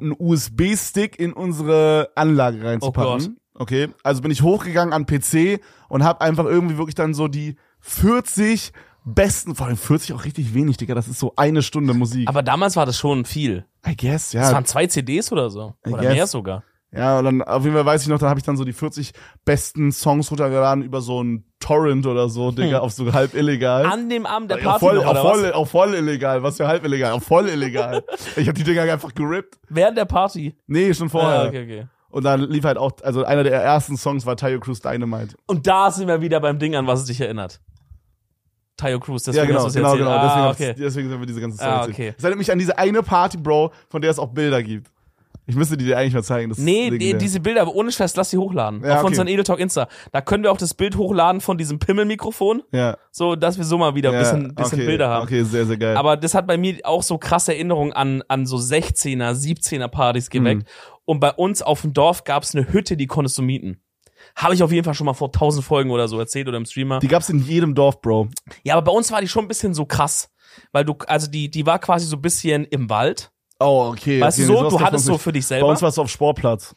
einen USB-Stick in unsere Anlage reinzupacken. Okay, also bin ich hochgegangen an PC und habe einfach irgendwie wirklich dann so die 40 besten, vor allem 40 auch richtig wenig, Digga, das ist so eine Stunde Musik. Aber damals war das schon viel. I guess, Das ja. waren zwei CDs oder so. I Oder guess. mehr sogar. Ja, und dann auf jeden Fall weiß ich noch, dann habe ich dann so die 40 besten Songs runtergeladen über so ein Torrent oder so, Digga, Hm. auf so halb illegal. An dem Abend der Party voll, noch, oder voll, was? auch voll illegal, was für halb illegal, auch voll illegal. ich habe die Dinger einfach gerippt. Während der Party. Nee, schon vorher. Ah, okay, okay. Und dann lief halt auch, also einer der ersten Songs war Tayo Cruz Dynamite. Und da sind wir wieder beim Ding, an was es dich erinnert. Tayo Cruz, deswegen ja, genau, hast du genau, genau. Ah, deswegen, okay. deswegen sind wir diese ganze Story Ah, okay. Es erinnert mich an diese eine Party, Bro, von der es auch Bilder gibt. Ich müsste die dir eigentlich mal zeigen. Das Nee, die, diese Bilder, aber ohne Scheiß, lass die hochladen. Ja, auf okay. unseren Edel Talk Insta. Da können wir auch das Bild hochladen von diesem Pimmelmikrofon, ja, so dass wir so mal wieder ein ja, bisschen, bisschen okay, Bilder haben. Okay, sehr, sehr geil. Aber das hat bei mir auch so krasse Erinnerungen an, an so 16er, 17er Partys geweckt. Mhm. Und bei uns auf dem Dorf gab's eine Hütte, die konntest du mieten. Habe ich auf jeden Fall schon mal vor tausend Folgen oder so erzählt oder im Streamer. die gab's in jedem Dorf, Bro. ja, aber bei uns war die schon ein bisschen so krass. Weil du, also die, die war quasi so ein bisschen im Wald. Oh, okay. Weißt okay, du so, du hattest so für dich Bei selber. uns war es auf Sportplatz.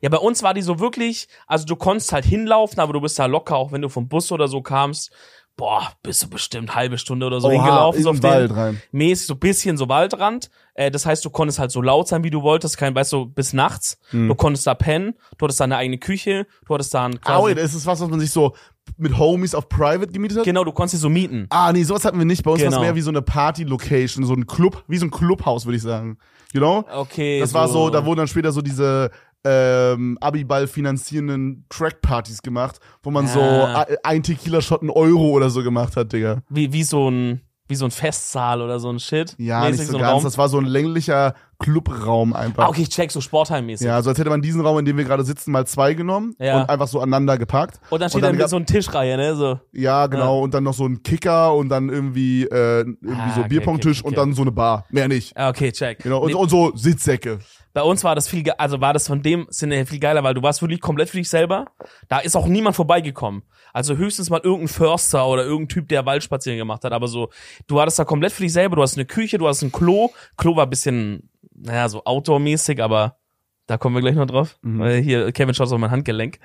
Ja, bei uns war die so wirklich, also du konntest halt hinlaufen, aber du bist da locker, auch wenn du vom Bus oder so kamst. Boah, bist du bestimmt halbe Stunde oder so Oha, hingelaufen, so auf Wald den rein. mäßig, so bisschen so Waldrand. Äh, das heißt, du konntest halt so laut sein, wie du wolltest, kein, weißt du, bis nachts. Hm. Du konntest da pennen, du hattest da eine eigene Küche, du hattest da ein Ah, quasi, wait, ist es was, was man sich so mit Homies auf Private gemietet hat? genau, du konntest sie so mieten. Ah, nee, sowas hatten wir nicht. Bei uns war Genau. es mehr wie so eine Party-Location, so ein Club, wie so ein Clubhaus, würde ich sagen. You know? Okay. Das war so, da wurden dann später so diese ähm, Abiball finanzierenden Track-Partys gemacht, wo man so Ah. ein Tequila-Shot einen Euro oder so gemacht hat, Digga. wie, wie so ein, wie so ein Festsaal oder so ein Shit. Ja, nicht so ein ganz. Raum. Das war so ein länglicher Clubraum einfach. Ah, okay, ich check, so Sportheim-mäßig. Ja, so als hätte man diesen Raum, in dem wir gerade sitzen, mal zwei genommen Ja. und einfach so aneinander gepackt. Und dann steht dann, gab- so ein Tischreihe, ne, so. Ja, genau. Und dann noch so ein Kicker und dann irgendwie, äh, irgendwie Ah, so okay, Bierpongtisch okay, und okay. dann so eine Bar. Mehr nicht. Ah, Okay, check. Genau. Und, Nee, und so Sitzsäcke. Bei uns war das viel, ge- also war das von dem Sinne viel geiler, weil du warst wirklich komplett für dich selber. Da ist auch niemand vorbeigekommen. Also höchstens mal irgendein Förster oder irgendein Typ, der Waldspaziergang gemacht hat. Aber so, du hattest da komplett für dich selber. Du hast eine Küche, du hast ein Klo. Klo war ein bisschen, naja, so outdoor-mäßig, aber da kommen wir gleich noch drauf. Mhm. Weil hier, Kevin schaut auf mein Handgelenk.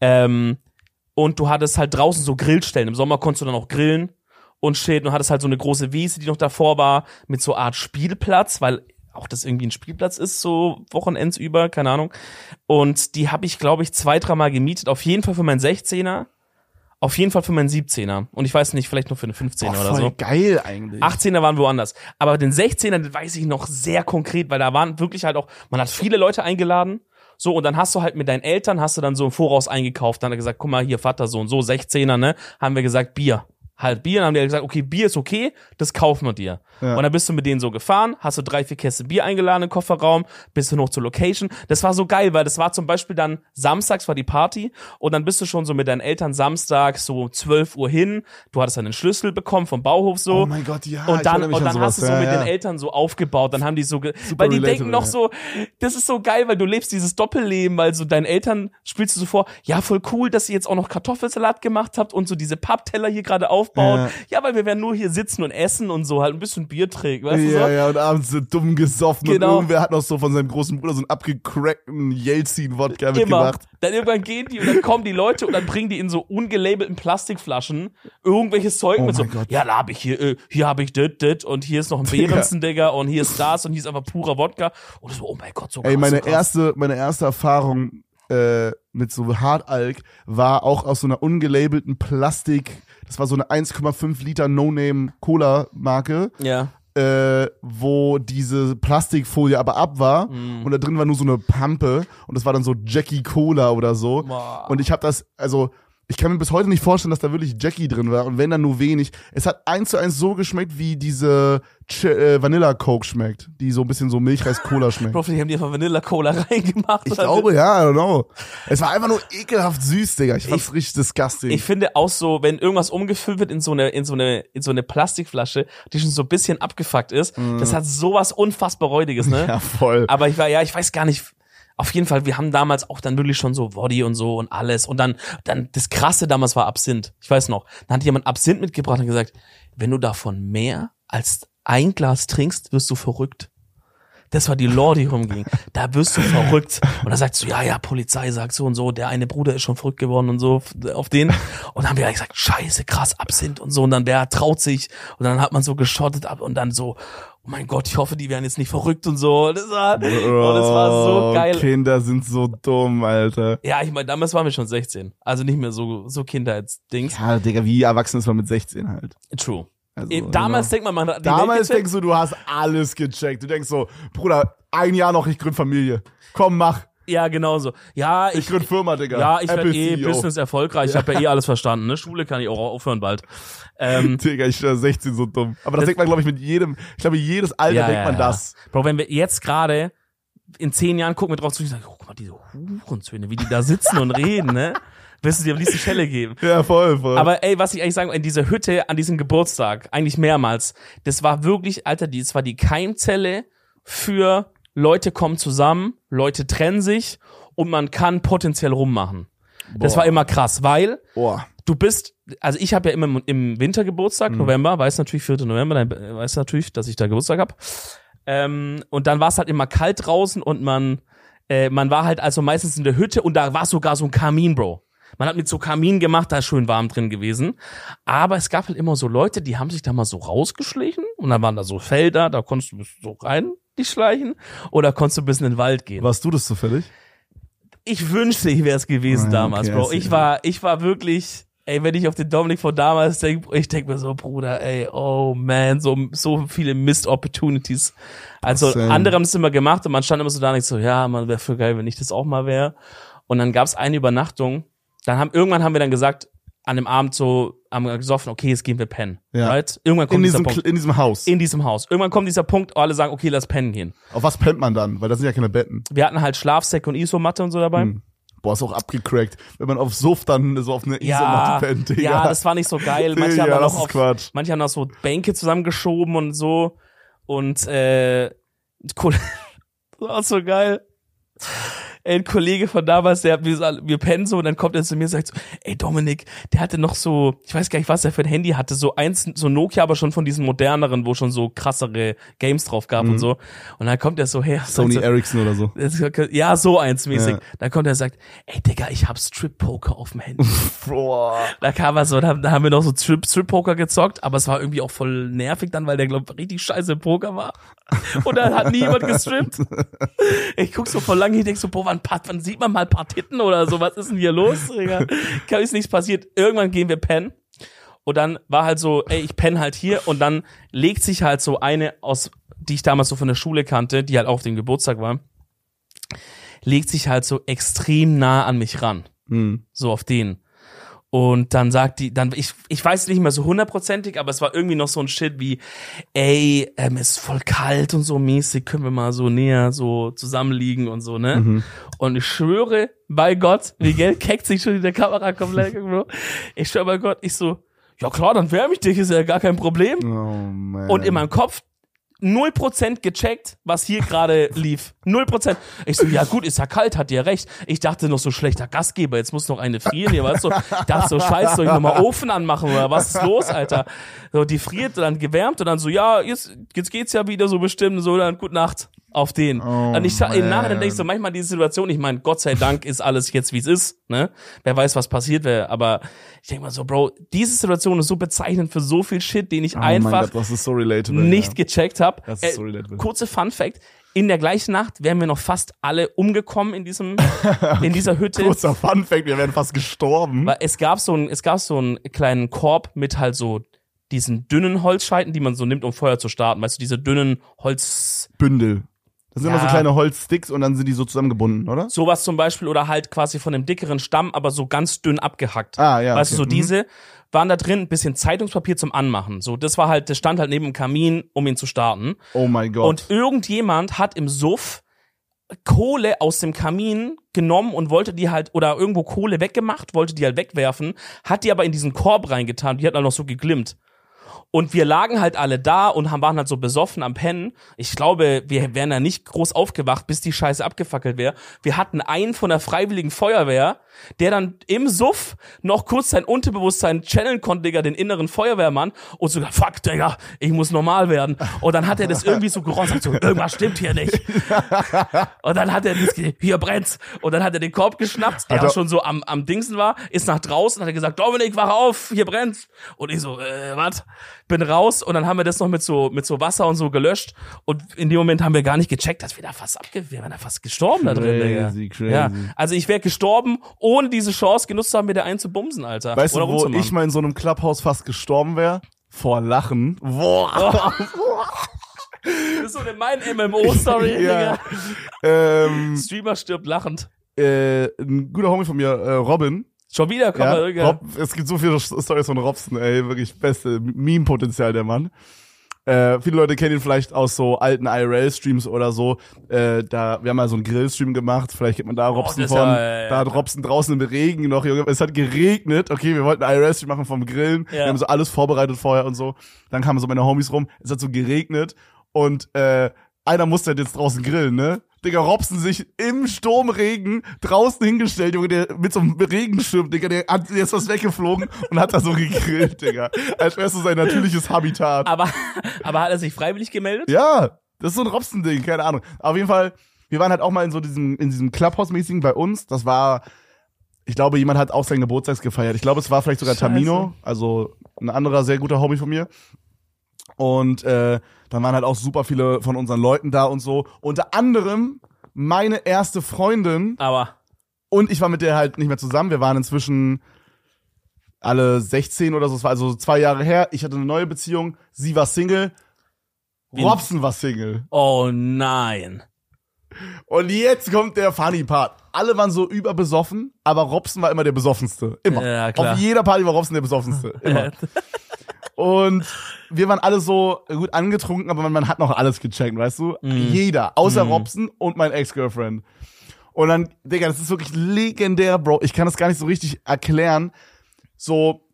Ähm, und du hattest halt draußen so Grillstellen. Im Sommer konntest du dann auch grillen und shit. Und hattest halt so eine große Wiese, die noch davor war, mit so Art Spielplatz, weil auch das irgendwie ein Spielplatz ist, so Wochenends über, keine Ahnung. Und die habe ich, glaube ich, zwei, dreimal gemietet. Auf jeden Fall für meinen 16er, auf jeden Fall für meinen 17er. Und ich weiß nicht, vielleicht nur für einen 15er Boah, oder voll so. geil eigentlich. 18er waren woanders. Aber den 16er, den weiß ich noch sehr konkret, weil da waren wirklich halt auch, man hat viele Leute eingeladen. So, und dann hast du halt mit deinen Eltern, hast du dann so im Voraus eingekauft. Dann hat er gesagt, guck mal, hier Vater so und so, 16er, ne? Haben wir gesagt, Bier. Halt Bier. Dann haben die gesagt, okay, Bier ist okay, das kaufen wir dir. Ja. Und dann bist du mit denen so gefahren, hast du drei, vier Käste Bier eingeladen im Kofferraum, bist du noch zur Location. Das war so geil, weil das war zum Beispiel dann samstags war die Party und dann bist du schon so mit deinen Eltern samstags so 12 Uhr hin. Du hattest dann den Schlüssel bekommen vom Bauhof so. Oh mein Gott, ja. Und dann, und an dann hast du sowas. so ja, mit ja. den Eltern so aufgebaut, dann haben die so, weil die denken noch so, das ist so geil, weil du lebst dieses Doppelleben, weil so deinen Eltern spielst du so vor, ja, voll cool, dass ihr jetzt auch noch Kartoffelsalat gemacht habt und so diese Pappteller hier gerade aufbauen. Ja. Ja. weil wir werden nur hier sitzen und essen und so halt ein bisschen Bier trinken, weißt du Ja, so? ja, und abends so dumm gesoffen Genau. und irgendwer hat noch so von seinem großen Bruder so einen abgecrackten Yeltsin-Wodka Immer. mitgebracht. Dann irgendwann gehen die und dann kommen die Leute und dann bringen die in so ungelabelten Plastikflaschen irgendwelches Zeug Oh mit so, Gott. ja, da hab ich hier, äh, hier hab ich dit, dit und hier ist noch ein. Behrensen, Digga, und hier ist das und hier ist einfach purer Wodka. Und so, oh mein Gott, so krass, Ey, meine so erste, meine erste Erfahrung äh, mit so Hardalk war auch aus so einer ungelabelten Plastik, das war so eine 1,5 Liter No-Name Cola-Marke. Ja. äh, wo diese Plastikfolie aber ab war Mhm. und da drin war nur so eine Pampe und das war dann so Jackie Cola oder so. Boah. Und ich habe das, also ich kann mir bis heute nicht vorstellen, dass da wirklich Jackie drin war und wenn dann nur wenig. Es hat eins zu eins so geschmeckt, wie diese Ch äh, Vanilla Coke schmeckt, die so ein bisschen so Milchreis-Cola schmeckt. Bro, die haben die einfach Vanilla Cola reingemacht. Ich oder? glaube, ja, I don't know. Es war einfach nur ekelhaft süß, Digga. Ich fand's richtig disgusting. Ich finde auch so, wenn irgendwas umgefüllt wird in so eine, in so eine, in so eine Plastikflasche, die schon so ein bisschen abgefuckt ist, das hat sowas unfassbar räudiges, ne? Ja, voll. Aber ich war, ja, ich weiß gar nicht. Auf jeden Fall, wir haben damals auch dann wirklich schon so Body und so und alles. Und dann, dann, das krasse damals war Absinth. Ich weiß noch. Dann hat jemand Absinth mitgebracht und gesagt, wenn du davon mehr als ein Glas trinkst, wirst du verrückt. Das war die Lore, die rumging. Da wirst du verrückt. Und da sagst du, ja, ja, Polizei sagt so und so, der eine Bruder ist schon verrückt geworden und so auf den. Und dann haben wir gesagt, scheiße, krass, Absinth und so. Und dann der traut sich. Und dann hat man so geschottet ab und dann so, oh mein Gott, ich hoffe, die werden jetzt nicht verrückt und so. Das war, und das war so Oh, geil. Kinder sind so dumm, Alter. Ja, ich meine, damals waren wir schon 16. Also nicht mehr so, so Kindheitsdings. Ja, Digga, wie erwachsen ist man mit 16 halt. True. Also, Eh, damals genau. denkt man, man Damals denkst du, du hast alles gecheckt. Du denkst so, Bruder, ein Jahr noch, ich gründ Familie. Komm, mach. Ja, genau so. Ja, Ich ich, gründ Firma, Digga. ja, ich werde Apple eh CEO. Business erfolgreich. Ich habe ja eh alles verstanden. Ne? Schule kann ich auch aufhören bald. Ähm, Digga, ich bin 16 so dumm. Aber das, Das- denkt man, glaube ich, mit jedem, ich glaube, jedes Alter ja, denkt ja, man ja. das. Bro, wenn wir jetzt gerade in zehn Jahren gucken wir drauf zurück und sagen, oh, guck mal, diese Hurenzöhne, wie die da sitzen und reden, ne? Wirst du dir am liebsten Schelle geben. Ja, voll, voll. Aber ey, was ich eigentlich sagen, in dieser Hütte an diesem Geburtstag, eigentlich mehrmals, das war wirklich, Alter, das war die Keimzelle für Leute kommen zusammen, Leute trennen sich und man kann potenziell rummachen. Das Boah. war immer krass, weil Boah. du bist, also ich habe ja immer im, Winter Geburtstag, Mhm. November, weiß natürlich 4. November, dann weiß natürlich, dass ich da Geburtstag hab. Ähm, und dann war es halt immer kalt draußen und man, äh, man war halt also meistens in der Hütte und da war sogar so ein Kamin, Bro. Man hat mit so Kamin gemacht, da ist schön warm drin gewesen. Aber es gab halt immer so Leute, die haben sich da mal so rausgeschlichen und dann waren da so Felder, da konntest du so rein dich schleichen oder konntest du ein bisschen in den Wald gehen. Warst du das zufällig? Ich wünschte, ich wäre es gewesen Ah, damals, okay, Bro. Ich war, ich war wirklich, ey, wenn ich auf den Dominik von damals denke, ich denke mir so, Bruder, ey, oh man, so, so viele Missed Opportunities. Also Same. andere haben es immer gemacht und man stand immer so da und ich so, ja, man wäre voll geil, wenn ich das auch mal wäre. Und dann gab es eine Übernachtung. Dann haben, irgendwann haben wir dann gesagt, an dem Abend so, haben wir gesoffen, okay, jetzt gehen wir pennen. Ja. Right? Irgendwann kommt In dieser diesem, Punkt. in diesem Haus. In diesem Haus. Irgendwann kommt dieser Punkt, wo alle sagen, okay, lass pennen gehen. Auf was pennt man dann? Weil das sind ja keine Betten. Wir hatten halt Schlafsäcke und Isomatte und so dabei. Hm. Boah, ist auch abgecrackt. Wenn man auf Suff dann so auf eine Ja, Isomatte pennt, Digga. ja, das war nicht so geil. Manche Digga, haben dann auch auf, Quatsch. manche haben noch so Bänke zusammengeschoben und so. Und äh, cool. das war so geil. Ey, ein Kollege von damals, der hat mir so, wir pennen so und dann kommt er zu mir und sagt so, ey Dominik, der hatte noch so, ich weiß gar nicht, was er für ein Handy hatte, so eins, so Nokia, aber schon von diesen moderneren, wo schon so krassere Games drauf gab und so. Und dann kommt er so her. Mhm. Sony so, Ericsson oder so. ja, so eins mäßig. Ja. Dann kommt er und sagt, ey Digga, ich hab Strip-Poker auf dem Handy. Da kam er so, da, da haben wir noch so Strip, Strip Poker gezockt, aber es war irgendwie auch voll nervig dann, weil der glaub richtig scheiße Poker war. Und dann hat niemand gestrippt. Ich guck so voll lange, ich denk so, boah, wann, pat- wann sieht man mal ein paar Titten oder so, was ist denn hier los? Digga? Ist nichts passiert. Irgendwann gehen wir pennen. Und dann war halt so, ey, ich penne halt hier und dann legt sich halt so eine aus, die ich damals so von der Schule kannte, die halt auch auf dem Geburtstag war, legt sich halt so extrem nah an mich ran Hm. so auf den. Und dann sagt die, dann, ich, ich weiß nicht mehr so hundertprozentig, aber es war irgendwie noch so ein Shit wie, ey, ähm, es ist voll kalt und so mäßig, können wir mal so näher so zusammenliegen und so, ne? Mhm. Und ich schwöre bei Gott, Miguel keckt sich schon in der Kamera komplett, Bro. Ich schwöre bei Gott, ich so, ja klar, dann wärme ich dich, ist ja gar kein Problem. Oh man. Und in meinem Kopf 0% gecheckt, was hier gerade lief. 0%. Ich so, ja gut, ist ja kalt, hat ihr recht. Ich dachte noch so schlechter Gastgeber, jetzt muss noch eine frieren hier, weißt du? Ich dachte so, scheiße, soll ich nochmal Ofen anmachen oder was ist los, Alter? So, die friert, dann gewärmt und dann so, ja, jetzt, jetzt geht's ja wieder so bestimmt, so, dann gute Nacht auf den. Oh, und ich im Nachhinein denke ich so, manchmal diese Situation, ich meine, Gott sei Dank ist alles jetzt, wie es ist, ne? Wer weiß, was passiert wäre, aber ich denke mal so, Bro, diese Situation ist so bezeichnend für so viel Shit, den ich oh einfach Gott, so relatable. nicht ja. gecheckt habe. Das ist so kurze Fun Fact: In der gleichen Nacht wären wir noch fast alle umgekommen in diesem, in dieser Hütte. Kurzer Fun Fact, wir wären fast gestorben. Weil es gab so ein, es gab so einen kleinen Korb mit halt so diesen dünnen Holzscheiten, die man so nimmt, um Feuer zu starten. Weißt du, diese dünnen Holz, Bündel. Das sind immer so Ja. kleine Holzsticks und dann sind die so zusammengebunden, oder? sowas zum Beispiel, oder halt quasi von dem dickeren Stamm, aber so ganz dünn abgehackt. Ah, ja. weißt du, okay. so Mhm. diese waren da drin, ein bisschen Zeitungspapier zum Anmachen. So, das war halt, das stand halt neben dem Kamin, um ihn zu starten. Oh mein Gott. Und irgendjemand hat im Suff Kohle aus dem Kamin genommen und wollte die halt, oder irgendwo Kohle weggemacht, wollte die halt wegwerfen, hat die aber in diesen Korb reingetan, die hat dann noch so geglimmt. Und wir lagen halt alle da und haben, waren halt so besoffen am Pennen. Ich glaube, wir wären da nicht groß aufgewacht, bis die Scheiße abgefackelt wäre. Wir hatten einen von der Freiwilligen Feuerwehr, der dann im Suff noch kurz sein Unterbewusstsein channeln konnte, Digga, den inneren Feuerwehrmann und sogar, fuck, Digga, ich muss normal werden. Und dann hat er das irgendwie so sagt so, irgendwas stimmt hier nicht. Und dann hat er das, hier brennt's. Und dann hat er den Korb geschnappt, der er- schon so am, am Dingsen war, ist nach draußen, hat er gesagt, Dominik, wach auf, hier brennt's. Und ich so, äh, was? Bin raus und dann haben wir das noch mit so, mit so Wasser und so gelöscht. Und in dem Moment haben wir gar nicht gecheckt, dass wir da fast abge, wir waren da fast gestorben da drin, Crazy, Digga. crazy. Ja. Also ich wäre gestorben, ohne diese Chance genutzt zu haben, mir da einen zu bumsen, Alter. weißt du, Oder wo rumzumachen. ich mal in so einem Clubhaus fast gestorben wäre? Vor Lachen. Boah. Das ist so eine mein MMO-Story, ja. Digga. ähm, Streamer stirbt lachend. äh, ein guter Homie von mir, äh, Robin. Schon wieder kommt Ja. Rob, es gibt so viele Stories von Robson, ey, wirklich beste Meme-Potenzial, der Mann. Äh, viele Leute kennen ihn vielleicht aus so alten IRL-Streams oder so. Äh, da, wir haben mal so einen Grill-Stream gemacht, vielleicht kennt man da Robson das ist von. ja, ja, ja. Da hat Robson draußen im Regen noch, Junge, es hat geregnet. Okay, wir wollten einen IRL-Stream machen vom Grillen. Ja. Wir haben so alles vorbereitet vorher und so. Dann kamen so meine Homies rum, es hat so geregnet und äh, einer musste halt jetzt draußen grillen, ne? Digga, Robson sich im Sturmregen draußen hingestellt, Junge, der mit so einem Regenschirm, Digga, der hat der ist was weggeflogen und hat da so gegrillt, Digga. Als wär's so sein natürliches Habitat. Aber, aber hat er sich freiwillig gemeldet? Ja, das ist so ein Robson-Ding, keine Ahnung. Auf jeden Fall, wir waren halt auch mal in so diesem, in diesem Clubhouse-mäßigen bei uns. Das war, ich glaube, jemand hat auch seinen Geburtstag gefeiert. Ich glaube, es war vielleicht sogar Scheiße. Tamino, also ein anderer sehr guter Hobby von mir. Und äh, dann waren halt auch super viele von unseren Leuten da und so. Unter anderem meine erste Freundin Aber und ich war mit der halt nicht mehr zusammen. Wir waren inzwischen alle 16 oder so. Es war also zwei Jahre her. Ich hatte eine neue Beziehung. Sie war Single. Robson war Single. Oh nein. Und jetzt kommt der funny Part. Alle waren so überbesoffen, aber Robson war immer der besoffenste. Immer. Ja. Auf jeder Party war Robson der besoffenste. Immer. Und wir waren alle so gut angetrunken, aber man, man hat noch alles gecheckt, weißt du? Jeder, außer Robson und mein Ex-Girlfriend. Und dann, Digga, das ist wirklich legendär, Bro. Ich kann das gar nicht so richtig erklären. So,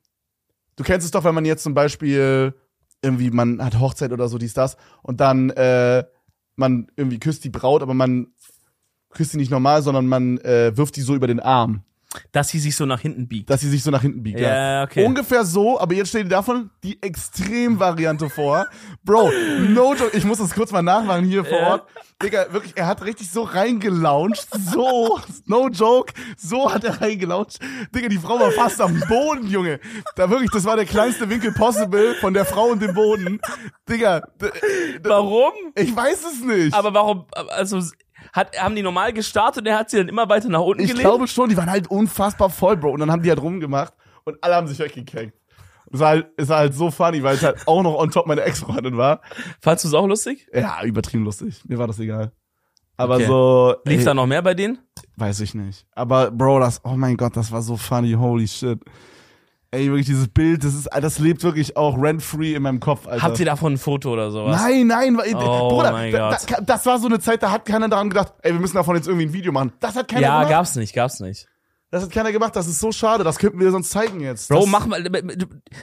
du kennst es doch, wenn man jetzt zum Beispiel irgendwie, man hat Hochzeit oder so, dies, das, und dann, äh, man irgendwie küsst die Braut, aber man küsst sie nicht normal, sondern man äh, wirft die so über den Arm, Dass sie sich so nach hinten biegt. dass sie sich so nach hinten biegt. Ja, okay. Ungefähr so, aber jetzt stell dir davon die Extremvariante vor. Bro, no joke, ich muss das kurz mal nachmachen hier vor Ja. Ort. Digga, wirklich, er hat richtig so reingelauncht. So, no joke, so hat er reingelauncht. Digga, die Frau war fast am Boden, Junge. Da wirklich, das war der kleinste Winkel possible von der Frau und dem Boden. Digga, Warum? ich weiß es nicht. Aber warum, also, hat, haben die normal gestartet und er hat sie dann immer weiter nach unten ich gelegt? glaube schon, die waren halt unfassbar voll, Bro. Und dann haben die halt rumgemacht und alle haben sich weggekackt. Es war halt, es war halt so funny, weil es halt auch noch on top meine Ex-Freundin war. Fandst du es auch lustig? Ja, übertrieben lustig. Mir war das egal. Aber Okay. so. Lief ey, da noch mehr bei denen? Weiß ich nicht. Aber Bro, das, oh mein Gott, das war so funny, holy shit. Ey, wirklich dieses Bild, das ist, das lebt wirklich auch rent-free in meinem Kopf, Alter. Habt ihr davon ein Foto oder sowas? Nein, nein, Oh Bruder, mein da, Gott. Da, das war so eine Zeit, da hat keiner daran gedacht, ey, wir müssen davon jetzt irgendwie ein Video machen. Das hat keiner Ja, gemacht. gab's nicht, gab's nicht. Das hat keiner gemacht, das ist so schade, das könnten wir sonst zeigen jetzt. Bro, das, mach mal,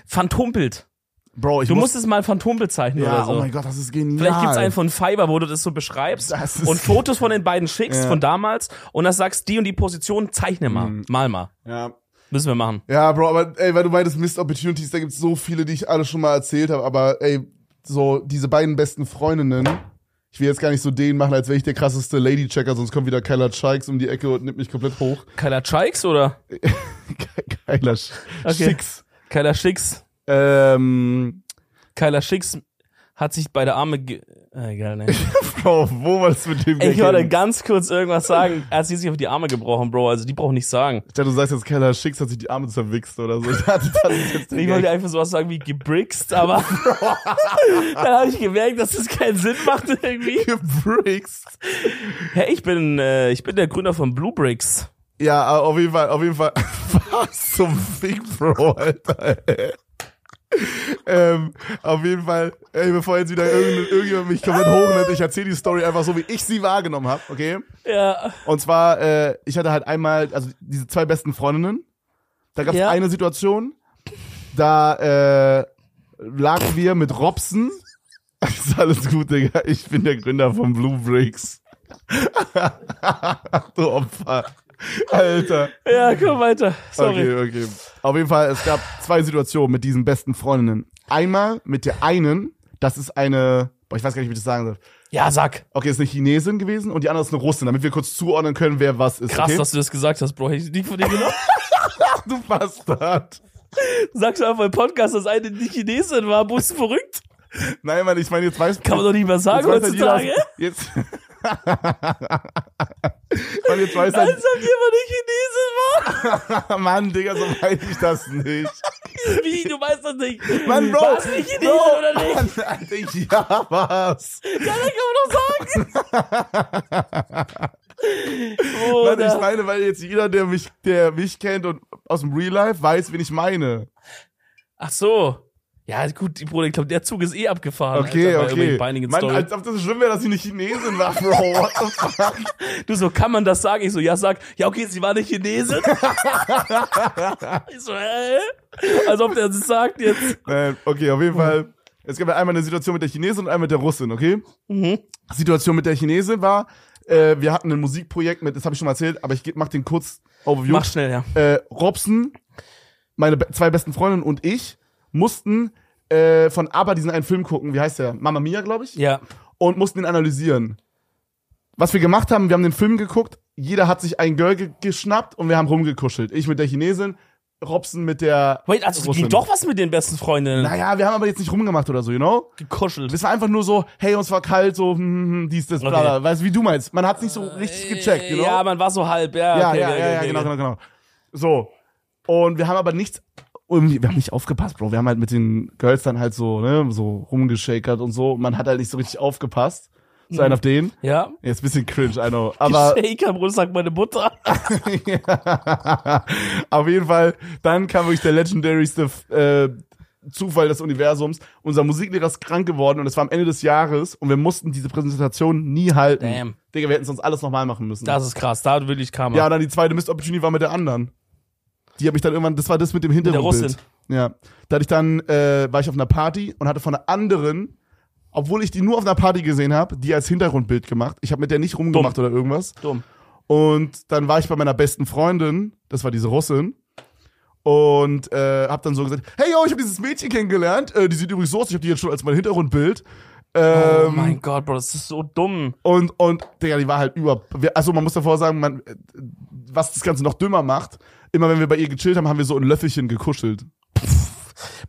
Phantombild. Bro, ich Du muss, musst es mal Phantombild zeichnen ja, oder so. oh mein Gott, das ist genial. Vielleicht gibt's einen von Fiverr, wo du das so beschreibst Das und Fotos von den beiden schickst Ja. von damals und dann sagst, die und die Position, zeichne mal. Mhm. Mal mal. Ja. Müssen wir machen. Ja, Bro, aber ey, weil du meintest Missed Opportunities, da gibt's so viele, die ich alle schon mal erzählt habe, aber ey, so diese beiden besten Freundinnen, ich will jetzt gar nicht so den machen, als wäre ich der krasseste Lady-Checker, sonst kommt wieder Kyla Chikes um die Ecke und nimmt mich komplett hoch. Kyla Chikes oder Kyla Sch Okay. Schicks. Kyla Schicks? Ähm, Kyla Schicks hat sich bei der Arme egal, ne. Bro, wo war das mit dem Ich wollte ganz kurz irgendwas sagen. Er hat sie sich auf die Arme gebrochen, Bro. Also die braucht nicht sagen. Ich dachte, du sagst jetzt, Keller Schicks hat sich die Arme zerwichst oder so. Ich dachte, das ist jetzt Ich wollte einfach sowas sagen wie gebrickst, aber dann habe ich gemerkt, dass das keinen Sinn macht irgendwie. Bricks. Hey, ich bin äh, ich bin der Gründer von Blue Bricks. Ja, auf jeden Fall, auf jeden Fall. Was zum Fick, Bro, Alter. ey. Ähm, auf jeden Fall, ey, bevor jetzt wieder irgendjemand, irgendjemand mich komplett hochnimmt, ich erzähle die Story einfach so, wie ich sie wahrgenommen habe, okay? Ja. Und zwar, äh, ich hatte halt einmal, also diese zwei besten Freundinnen. Da gab es Ja. eine Situation, da äh, lagen wir mit Robson. Ist alles gut, Digga. Ich bin der Gründer von Blue Bricks. du Opfer. Alter. Ja, komm weiter. Sorry. Okay, okay. Auf jeden Fall, es gab zwei Situationen mit diesen besten Freundinnen. Einmal mit der einen, das ist eine, boah, ich weiß gar nicht, wie ich das sagen soll. Ja, sag. Okay, ist eine Chinesin gewesen und die andere ist eine Russin, damit wir kurz zuordnen können, wer was ist. Krass, okay? dass du das gesagt hast, Bro. Hätte ich nicht von dir genommen. du Bastard. Sagst du einfach im Podcast, dass eine die Chinesin war. Bist du verrückt? Nein, Mann, ich meine, jetzt weiß Kann man doch nicht mehr sagen jetzt weiß halt jeder, heutzutage. jetzt, Mann, jetzt weiß Als ob jemand eine Chinesin war. Mann, Digga, so meine ich das nicht. Wie? Du weißt das nicht. Mann, Bro, Warst du eine Chinesin Bro, oder nicht? Mann, Alter, ja, was? Ja, dann kann man doch sagen. Mann, ich meine, weil jetzt jeder, der mich, der mich kennt und aus dem Real Life weiß, wen ich meine. Ach so. Ja, gut, Bruder, ich glaube, der Zug ist eh abgefahren. Okay, Alter, okay. Mann, Story. als ob das schlimm wäre, dass sie eine Chinesin war, Bro. What the fuck? Du so, kann man das sagen? Ich so, ja, sag, ja, okay, sie war eine Chinesin. ich so, hä? Als ob der das sagt jetzt. Äh, okay, auf jeden Fall. Es gab ja einmal eine Situation mit der Chinesin und einmal mit der Russin, okay? Mhm. Situation mit der Chinesin war, äh, wir hatten ein Musikprojekt mit, das habe ich schon mal erzählt, aber ich mach den kurz Overview. Mach schnell, ja. Äh, Robson, meine be zwei besten Freundinnen und ich mussten äh, von ABBA diesen einen Film gucken, wie heißt der? Mama Mia, glaube ich? Ja. Und mussten ihn analysieren. Was wir gemacht haben, wir haben den Film geguckt, jeder hat sich ein Girl ge geschnappt und wir haben rumgekuschelt. Ich mit der Chinesin, Robson mit der Wait, also Russin. ging doch was mit den besten Freundinnen. Naja, wir haben aber jetzt nicht rumgemacht oder so, you know? Gekuschelt. Es war einfach nur so, hey, uns war kalt, so, hm, hm, hm, dies, das, bla, Okay. bla. Weißt du, wie du meinst? Man hat's nicht so richtig gecheckt, you know? Ja, man war so halb, ja. ja, okay, ja, okay, ja, ja, okay, genau, okay. genau, genau. So. Und wir haben aber nichts, irgendwie, wir haben nicht aufgepasst, Bro. Wir haben halt mit den Girls dann halt so, ne, so rumgeschakert und so. Man hat halt nicht so richtig aufgepasst. So einen auf den. Ja. Jetzt bisschen cringe, I know. Aber Shaker, Bruder, sagt meine Mutter. ja. auf jeden Fall, dann kam wirklich der legendaryste äh, Zufall des Universums. Unser Musiklehrer ist krank geworden und es war am Ende des Jahres und wir mussten diese Präsentation nie halten. Damn. Digga, wir hätten sonst alles nochmal machen müssen. Das ist krass, da wirklich kam ja, und dann die zweite Missed Opportunity war mit der anderen. Die habe ich dann irgendwann, das war das mit dem Hintergrundbild. Ja. Da hatte ich dann, äh, war ich auf einer Party und hatte von einer anderen, obwohl ich die nur auf einer Party gesehen habe, die als Hintergrundbild gemacht. Ich habe mit der nicht rumgemacht oder irgendwas. dumm. Und dann war ich bei meiner besten Freundin, das war diese Russin, und äh, hab dann so gesagt, hey yo, ich habe dieses Mädchen kennengelernt, äh, die sieht übrigens so aus, ich habe die jetzt schon als mein Hintergrundbild. Ähm, oh mein Gott, Bro, das ist so dumm. und, und, Digga, die war halt über. Also, man muss davor sagen, man, äh, was das Ganze noch dümmer macht, immer wenn wir bei ihr gechillt haben, haben wir so ein Löffelchen gekuschelt.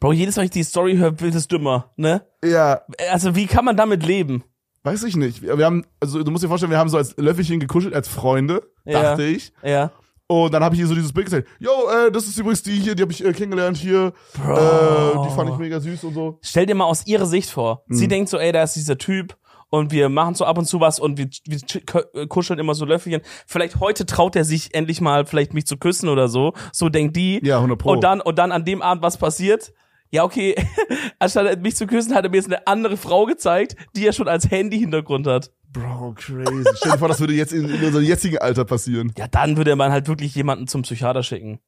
Bro, jedes Mal, ich die Story höre, wird es dümmer, ne? Ja, Also, wie kann man damit leben? weiß ich nicht. Wir haben, also du musst dir vorstellen, wir haben so als Löffelchen gekuschelt, als Freunde, Ja. dachte ich. Ja. Und dann habe ich ihr so dieses Bild gezeigt. Yo, äh, das ist übrigens die hier, die habe ich äh, kennengelernt hier. Bro. Äh, die fand ich mega süß und so. Stell dir mal aus ihrer Sicht vor. Sie Mhm. denkt so, ey, da ist dieser Typ und wir machen so ab und zu was und wir, wir kuscheln immer so Löffelchen. Vielleicht heute traut er sich endlich mal, vielleicht mich zu küssen oder so. So denkt die. Ja, 100 Pro. Und dann, und dann an dem Abend was passiert? Ja, okay, anstatt mich zu küssen, hat er mir jetzt eine andere Frau gezeigt, die er schon als Handy-Hintergrund hat. Bro, crazy. Stell dir vor, das würde jetzt in, in unserem jetzigen Alter passieren. Ja, dann würde man halt wirklich jemanden zum Psychiater schicken.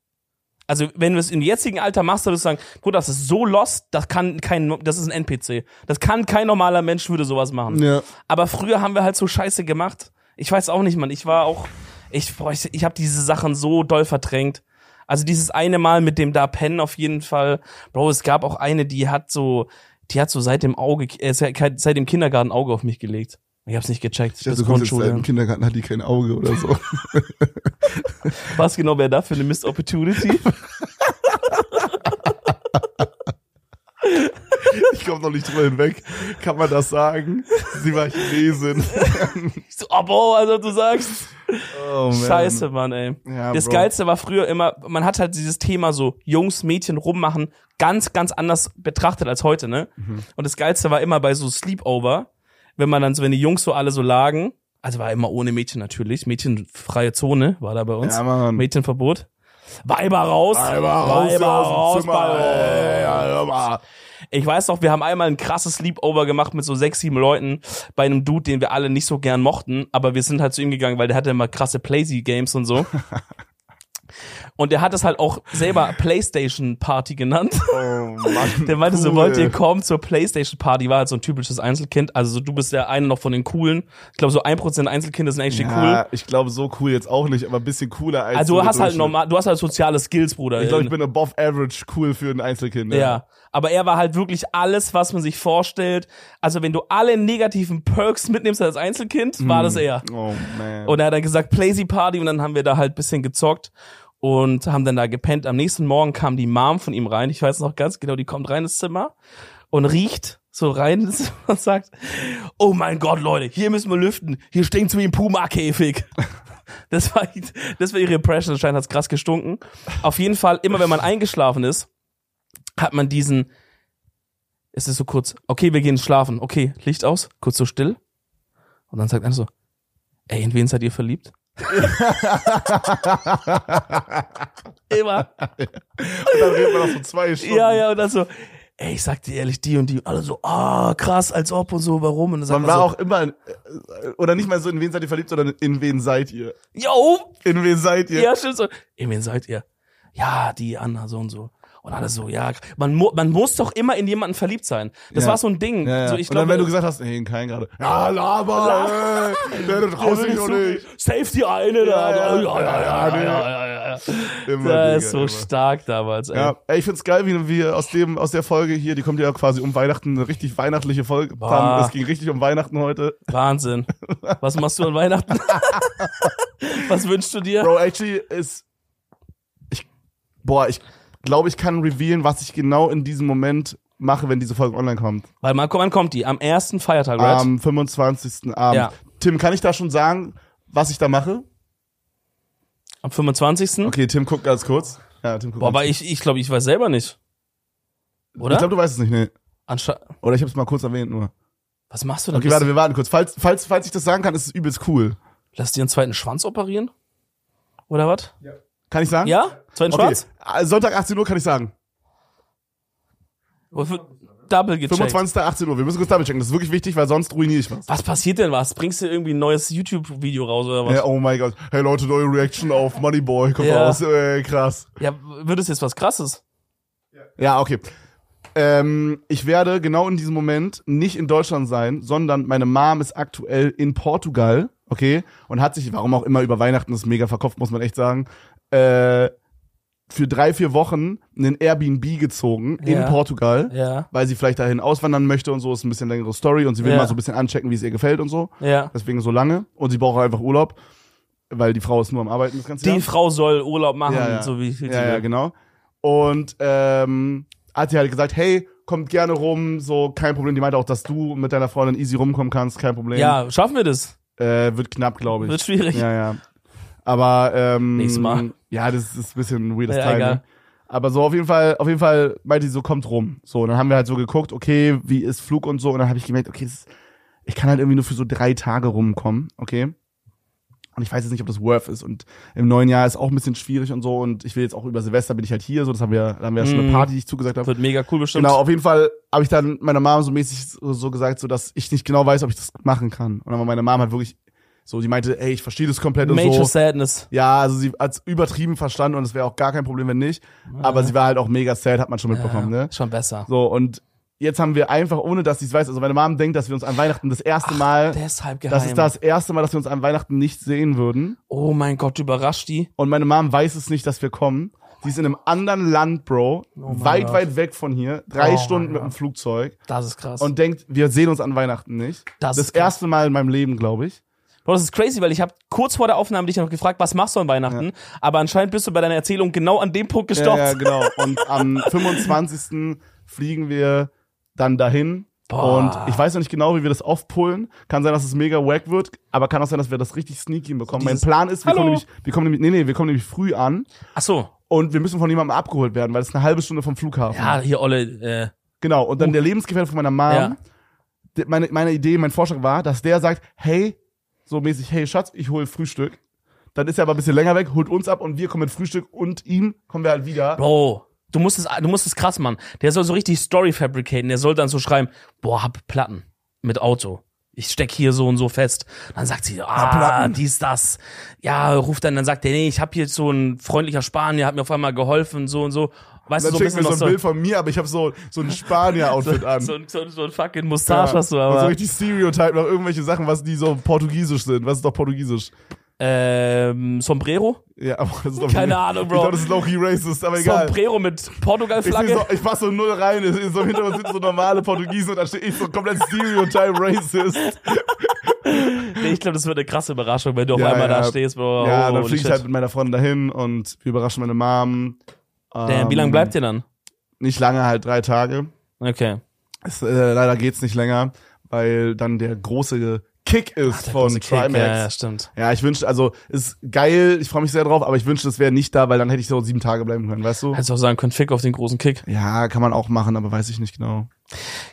Also, wenn du es im jetzigen Alter machst, würdest du sagen, Bruder, das ist so lost, das kann kein, das ist ein NPC. Das kann kein normaler Mensch würde sowas machen. Ja. Aber früher haben wir halt so Scheiße gemacht. Ich weiß auch nicht, Mann. Ich war auch, ich, boah, ich, ich habe diese Sachen so doll verdrängt. Also dieses eine Mal mit dem da pennen auf jeden Fall. Bro, es gab auch eine, die hat so, die hat so seit dem Auge, äh, seit dem Kindergarten Auge auf mich gelegt. Ich hab's nicht gecheckt. Ich dachte, bis du im Kindergarten, hat die kein Auge oder so. Was genau wäre da für eine Missed Opportunity? ich kommt noch nicht drüber hinweg. Kann man das sagen? Sie war Chinesin. Ich so, oh, Bro, also du sagst. Oh, man. Scheiße, Mann, ey. Ja, das Bro. Geilste war früher immer, man hat halt dieses Thema so Jungs, Mädchen rummachen ganz, ganz anders betrachtet als heute, ne? Mhm. Und das Geilste war immer bei so Sleepover, wenn man dann so, wenn die Jungs so alle so lagen, also war immer ohne Mädchen natürlich, Mädchenfreie Zone war da bei uns, Ja, Mann. Mädchenverbot. Weiber raus, Weiber raus, Weiber raus hör mal. Ich weiß noch, wir haben einmal ein krasses Sleepover gemacht mit so sechs, sieben Leuten bei einem Dude, den wir alle nicht so gern mochten, aber wir sind halt zu ihm gegangen, weil der hatte immer krasse Playsy-Games und so. Und der hat es halt auch selber Playstation Party genannt. Oh, Mann. Der meinte so, cool. wollt ihr kommen zur Playstation Party? War halt so ein typisches Einzelkind. Also so, du bist der eine noch von den coolen. Ich glaube, so ein Prozent Einzelkinder sind cool. Ja, ich glaube, so cool jetzt auch nicht, aber ein bisschen cooler als Also so du hast halt normal, du hast halt soziale Skills, Bruder. Ich glaube, ich bin above average cool für ein Einzelkind. Ja. Aber er war halt wirklich alles, was man sich vorstellt. Also wenn du alle negativen Perks mitnimmst als Einzelkind, war das er. Oh, man. Und er hat dann gesagt, Playsy Party und dann haben wir da halt bisschen gezockt und haben dann da gepennt. Am nächsten Morgen kam die Mom von ihm rein. Ich weiß noch ganz genau, die kommt rein ins Zimmer und riecht so rein ins Zimmer und sagt, oh mein Gott, Leute, hier müssen wir lüften. Hier stinkt's wie ein Puma-Käfig. Das war, das war ihre Impression, anscheinend hat's krass gestunken. Auf jeden Fall, immer wenn man eingeschlafen ist, hat man diesen, es ist so kurz, okay, wir gehen schlafen, okay, Licht aus, kurz so still. Und dann sagt einer so, ey, in wen seid ihr verliebt? Immer. Und dann reden wir noch so zwei Stunden. Ja, ja, und dann so, ey, ich sag dir ehrlich, die und die. Alle so, ah, krass, als ob und so, warum? Und dann Man war so, auch immer, äh, oder nicht mal so, in wen seid ihr verliebt, sondern in wen seid ihr? yo, In wen seid ihr? ja, stimmt so. In wen seid ihr? Ja, die Anna, so und so. Und alle so, ja, man, mu man muss doch immer in jemanden verliebt sein. Das ja. war so ein Ding. Ja, ja. So, ich und dann, wenn du gesagt hast, nee, in keinen gerade. Ja, Lava, ey, da traust dich doch nicht. Save die eine da. Ja, ja, ja, ja, ja. Immer das ist so immer. stark damals, ey. Ja, ey, ich find's geil, wie wir aus dem, aus der Folge hier, die kommt ja quasi um Weihnachten, eine richtig weihnachtliche Folge. Es ging richtig um Weihnachten heute. Wahnsinn. Was machst du an Weihnachten? Was wünschst du dir? Bro, actually ist, ich, boah, ich, glaube, ich kann revealen, was ich genau in diesem Moment mache, wenn diese Folge online kommt. Weil man, wann kommt die? Am ersten Feiertag, right? Am 25. Abend. Ja. Tim, kann ich da schon sagen, was ich da mache? Am 25. Okay, Tim guckt ganz kurz. Ja, Tim guckt Boah, ganz aber ich, ich glaube, ich weiß selber nicht. Oder? Ich glaube, du weißt es nicht, nee. Anscha Oder ich habe es mal kurz erwähnt nur. Was machst du denn? Okay, warte, wir warten kurz. Falls, falls, falls ich das sagen kann, ist es übelst cool. Lass dir einen zweiten Schwanz operieren? Oder was? Kann ich sagen? Ja? Zweiten Okay. Schwanz? äh, Sonntag 18 Uhr kann ich sagen. Wofür- Double gecheckt. 25. 18 Uhr. Wir müssen kurz double checken. Das ist wirklich wichtig, weil sonst ruiniere ich was. Was passiert denn was? Bringst du irgendwie ein neues YouTube-Video raus oder was? Ja, oh mein Gott. Hey Leute, neue Reaction auf Moneyboy. Kommt Ja. raus. Äh, krass. Ja, wird es jetzt was krasses? Ja, okay. Ähm, ich werde genau in diesem Moment nicht in Deutschland sein, sondern meine Mom ist aktuell in Portugal, okay, und hat sich, warum auch immer, über Weihnachten ist mega verkauft, muss man echt sagen, äh, für drei, vier Wochen einen Airbnb gezogen in Ja. Portugal, Ja. weil sie vielleicht dahin auswandern möchte und so, ist ein bisschen längere Story und sie will Ja. mal so ein bisschen anchecken, wie es ihr gefällt und so. Ja. Deswegen so lange. Und sie braucht einfach Urlaub, weil die Frau ist nur am Arbeiten das ganze Die Jahr. Frau soll Urlaub machen, Ja, ja. so wie sie Ja, ja, will. genau. Und ähm, hat sie halt gesagt, hey, kommt gerne rum, so kein Problem. Die meinte auch, dass du mit deiner Freundin easy rumkommen kannst, kein Problem. Ja, schaffen wir das? Äh, wird knapp, glaube ich. Wird schwierig. Ja, ja. Aber ähm, Nächstes Mal. Ja, das ist ein bisschen ein weirdes Ja, Timing. egal. Aber so auf jeden Fall, auf jeden Fall meinte sie so, kommt rum. So, und dann haben wir halt so geguckt, okay, wie ist Flug und so. Und dann habe ich gemerkt, okay, ist, ich kann halt irgendwie nur für so drei Tage rumkommen, okay. Und ich weiß jetzt nicht, ob das worth ist. Und im neuen Jahr ist auch ein bisschen schwierig und so. Und ich will jetzt auch über Silvester bin ich halt hier. So, das haben wir, da haben wir ja schon eine Mhm. Party, die ich zugesagt habe. Wird mega cool bestimmt. Genau, auf jeden Fall habe ich dann meiner Mom so mäßig so, so gesagt, so dass ich nicht genau weiß, ob ich das machen kann. Und dann war meine Mom halt wirklich so, die meinte, ey, ich verstehe das komplett und Major so. Sadness. Ja, also sie hat's übertrieben verstanden und es wäre auch gar kein Problem, wenn nicht. Aber sie war halt auch mega sad, hat man schon mitbekommen, ja, ne? Schon besser. So, und jetzt haben wir einfach, ohne dass sie es weiß, also meine Mom denkt, dass wir uns an Weihnachten das erste Mal, Deshalb geheim. das ist das erste Mal, dass wir uns an Weihnachten nicht sehen würden. Oh mein Gott, überrascht die. Und meine Mom weiß es nicht, dass wir kommen. Sie ist in einem anderen Land, Bro. mein weit, Gott. weit weg von hier. Drei Oh Stunden mit dem Flugzeug. Das ist krass. Und denkt, wir sehen uns an Weihnachten nicht. Das Das, ist krass. erste Mal in meinem Leben, glaube ich. Bro, das ist crazy, weil ich habe kurz vor der Aufnahme dich noch gefragt, was machst du an Weihnachten? Aber anscheinend bist du bei deiner Erzählung genau an dem Punkt gestoppt. Ja, ja, genau. Und am 25. fliegen wir dann dahin. Boah. Und ich weiß noch nicht genau, wie wir das aufpullen. Kann sein, dass es mega wack wird, aber kann auch sein, dass wir das richtig sneaky hinbekommen. mein Plan ist, wir "Hallo." kommen nämlich, wir kommen nämlich, nee, nee, wir kommen nämlich früh an Ach so. und wir müssen von jemandem abgeholt werden, weil es eine halbe Stunde vom Flughafen. Ja, hier Olle, äh, Genau. Und dann der Lebensgefährte von meiner Mom, Ja. meine, meine Idee, mein Vorschlag war, dass der sagt, hey, so mäßig, hey Schatz, ich hol Frühstück. Dann ist er aber ein bisschen länger weg, holt uns ab und wir kommen mit Frühstück und ihm kommen wir halt wieder. Bro, du musst es, du musst es krass machen. Der soll so richtig Story fabricaten. Der soll dann so schreiben, boah, hab Platten mit Auto. Ich steck hier so und so fest. Dann sagt sie, ah, Platten. dies, das. Ja, ruft dann, dann sagt der, nee, ich hab hier so ein freundlicher Spanier, hat mir auf einmal geholfen, so und so. Weißt Dann du, so ein mir so ein Bild von mir, aber ich habe so, so ein Spanier-Outfit an. so, ein- so, so ein fucking Mustache hast du Und aber. so richtig Stereotype noch irgendwelche Sachen, was die so portugiesisch sind. Was ist doch portugiesisch? ähm, Sombrero? Ja, aber das ist doch Keine Ahnung, Bro. Ich glaube, das ist low-key racist, aber egal. Sombrero mit Ich, Portugal-Flagge? so, ich pass so null rein, in so im Hintergrund sind so normale Portugiesen und da stehe ich so komplett Stereotype Racist. Nee, ich glaube, das wird eine krasse Überraschung, wenn du auf Ja, einmal da ja. stehst, Bro. ja, dann holy fliege ich halt mit meiner Freundin dahin und wir überraschen meine Mom. Damn, wie lange Ähm, bleibt ihr dann? Nicht lange, halt drei Tage. Okay. Es, äh, leider geht's nicht länger, weil dann der große Kick ist Der von Trimax. Ja, stimmt. Ja, ich wünschte, also ist geil, ich freue mich sehr drauf, aber ich wünschte, es wäre nicht da, weil dann hätte ich so sieben Tage bleiben können, weißt du? Hättest du auch sagen können, Fick auf den großen Kick. Ja, kann man auch machen, aber weiß ich nicht genau.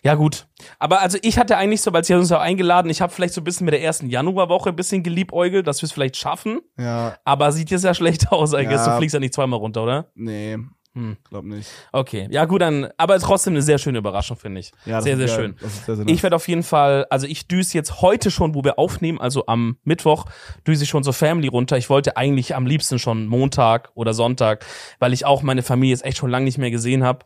Ja, gut. Aber also ich hatte eigentlich so, weil sie uns ja eingeladen, ich habe vielleicht so ein bisschen mit der ersten Januarwoche ein bisschen geliebäugelt, dass wir es vielleicht schaffen. Ja, Aber sieht jetzt ja schlecht aus, I guess. Ja. Du fliegst ja nicht zweimal runter, oder? nee, Hm. glaub nicht. Okay. Ja, gut, dann, aber trotzdem eine sehr schöne Überraschung, finde ich. Ja, sehr, sehr geil. schön. Sehr, sehr Ich werde auf jeden Fall, also ich düse jetzt heute schon, wo wir aufnehmen, also am Mittwoch, düse ich schon so Family runter. Ich wollte eigentlich am liebsten schon Montag oder Sonntag, weil ich auch meine Familie jetzt echt schon lange nicht mehr gesehen habe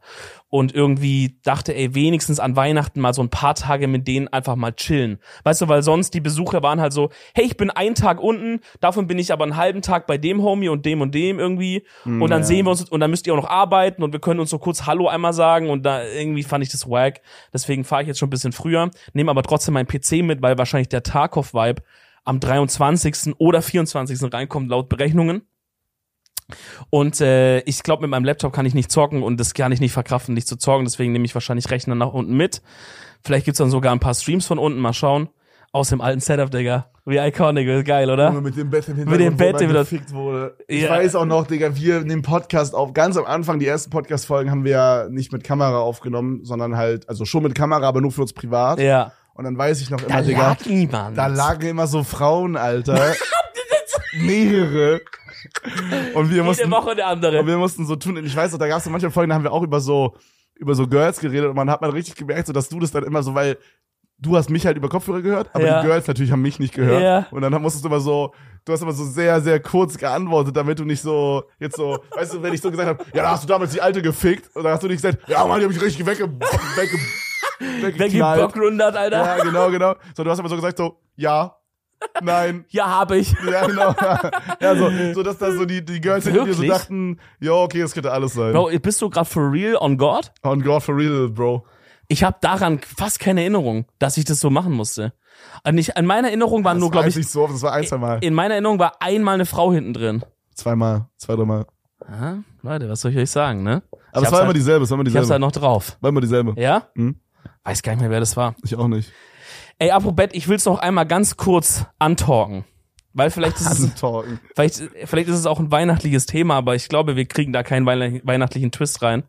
und irgendwie dachte, ey, wenigstens an Weihnachten mal so ein paar Tage mit denen einfach mal chillen. Weißt du, weil sonst die Besucher waren halt so, hey, ich bin einen Tag unten, davon bin ich aber einen halben Tag bei dem Homie und dem und dem irgendwie und dann ja. sehen wir uns und dann müsst ihr auch noch arbeiten und wir können uns so kurz Hallo einmal sagen und da irgendwie fand ich das wack. Deswegen fahre ich jetzt schon ein bisschen früher, nehme aber trotzdem meinen PC mit, weil wahrscheinlich der Tarkov-Vibe am 23. oder 24. reinkommt laut Berechnungen. Und äh, ich glaube, mit meinem Laptop kann ich nicht zocken und das kann ich nicht verkraften, nicht zu zocken. Deswegen nehme ich wahrscheinlich Rechner nach unten mit. Vielleicht gibt's dann sogar ein paar Streams von unten, mal schauen. Aus dem alten Setup, Digga. Wie iconic, geil, oder? Mit dem Bett im Mit dem Bett, der gefickt wurde. Ich Ja. weiß auch noch, Digga, wir nehmen Podcast auf. Ganz am Anfang, die ersten Podcast-Folgen haben wir ja nicht mit Kamera aufgenommen, sondern halt, also schon mit Kamera, aber nur für uns privat. Ja. Und dann weiß ich noch Da immer, Digga, lag niemand. da lagen immer so Frauen, Alter. Mehrere. Und wir Jede mussten, Woche der andere. und wir mussten so tun. Und ich weiß noch, da gab es so manche Folgen, da haben wir auch über so, über so Girls geredet und man hat man richtig gemerkt, so dass du das dann immer so, weil du hast mich halt über Kopfhörer gehört, aber Ja. die Girls natürlich haben mich nicht gehört. Ja. Und dann musstest du immer so, du hast immer so sehr, sehr kurz geantwortet, damit du nicht so, jetzt so, weißt du, wenn ich so gesagt habe, ja, da hast du damals die Alte gefickt, und dann hast du nicht gesagt, ja, Mann, die hab ich richtig wegge, wegge, weggeknallt. Alter. Ja, Ja, genau, genau. So, du hast aber so gesagt, so, ja, nein, habe ich. ja, genau. ja, so, so dass da so die, die Girls hinter dir so dachten, ja, okay, das könnte alles sein. Bro, bist du gerade for real on God? On God for real, Bro. Ich habe daran fast keine Erinnerung, dass ich das so machen musste. Und ich, in meiner Erinnerung waren Das nur, glaube ich, nicht so oft, das war ein, zwei Mal. in meiner Erinnerung war einmal eine Frau hinten drin. Zweimal, zwei, dreimal. Aha, Leute, was soll ich euch sagen, ne? Aber es war hab's immer halt, dieselbe, es war immer Ich hab's dieselbe. halt noch drauf. War immer dieselbe. Ja? Hm? Weiß gar nicht mehr, wer das war. Ich auch nicht. Ey, apropos Bett, ich will's noch einmal ganz kurz antalken. Weil vielleicht ist, es, vielleicht, vielleicht ist es auch ein weihnachtliches Thema, aber ich glaube, wir kriegen da keinen weihnachtlichen- weihnachtlichen Twist rein.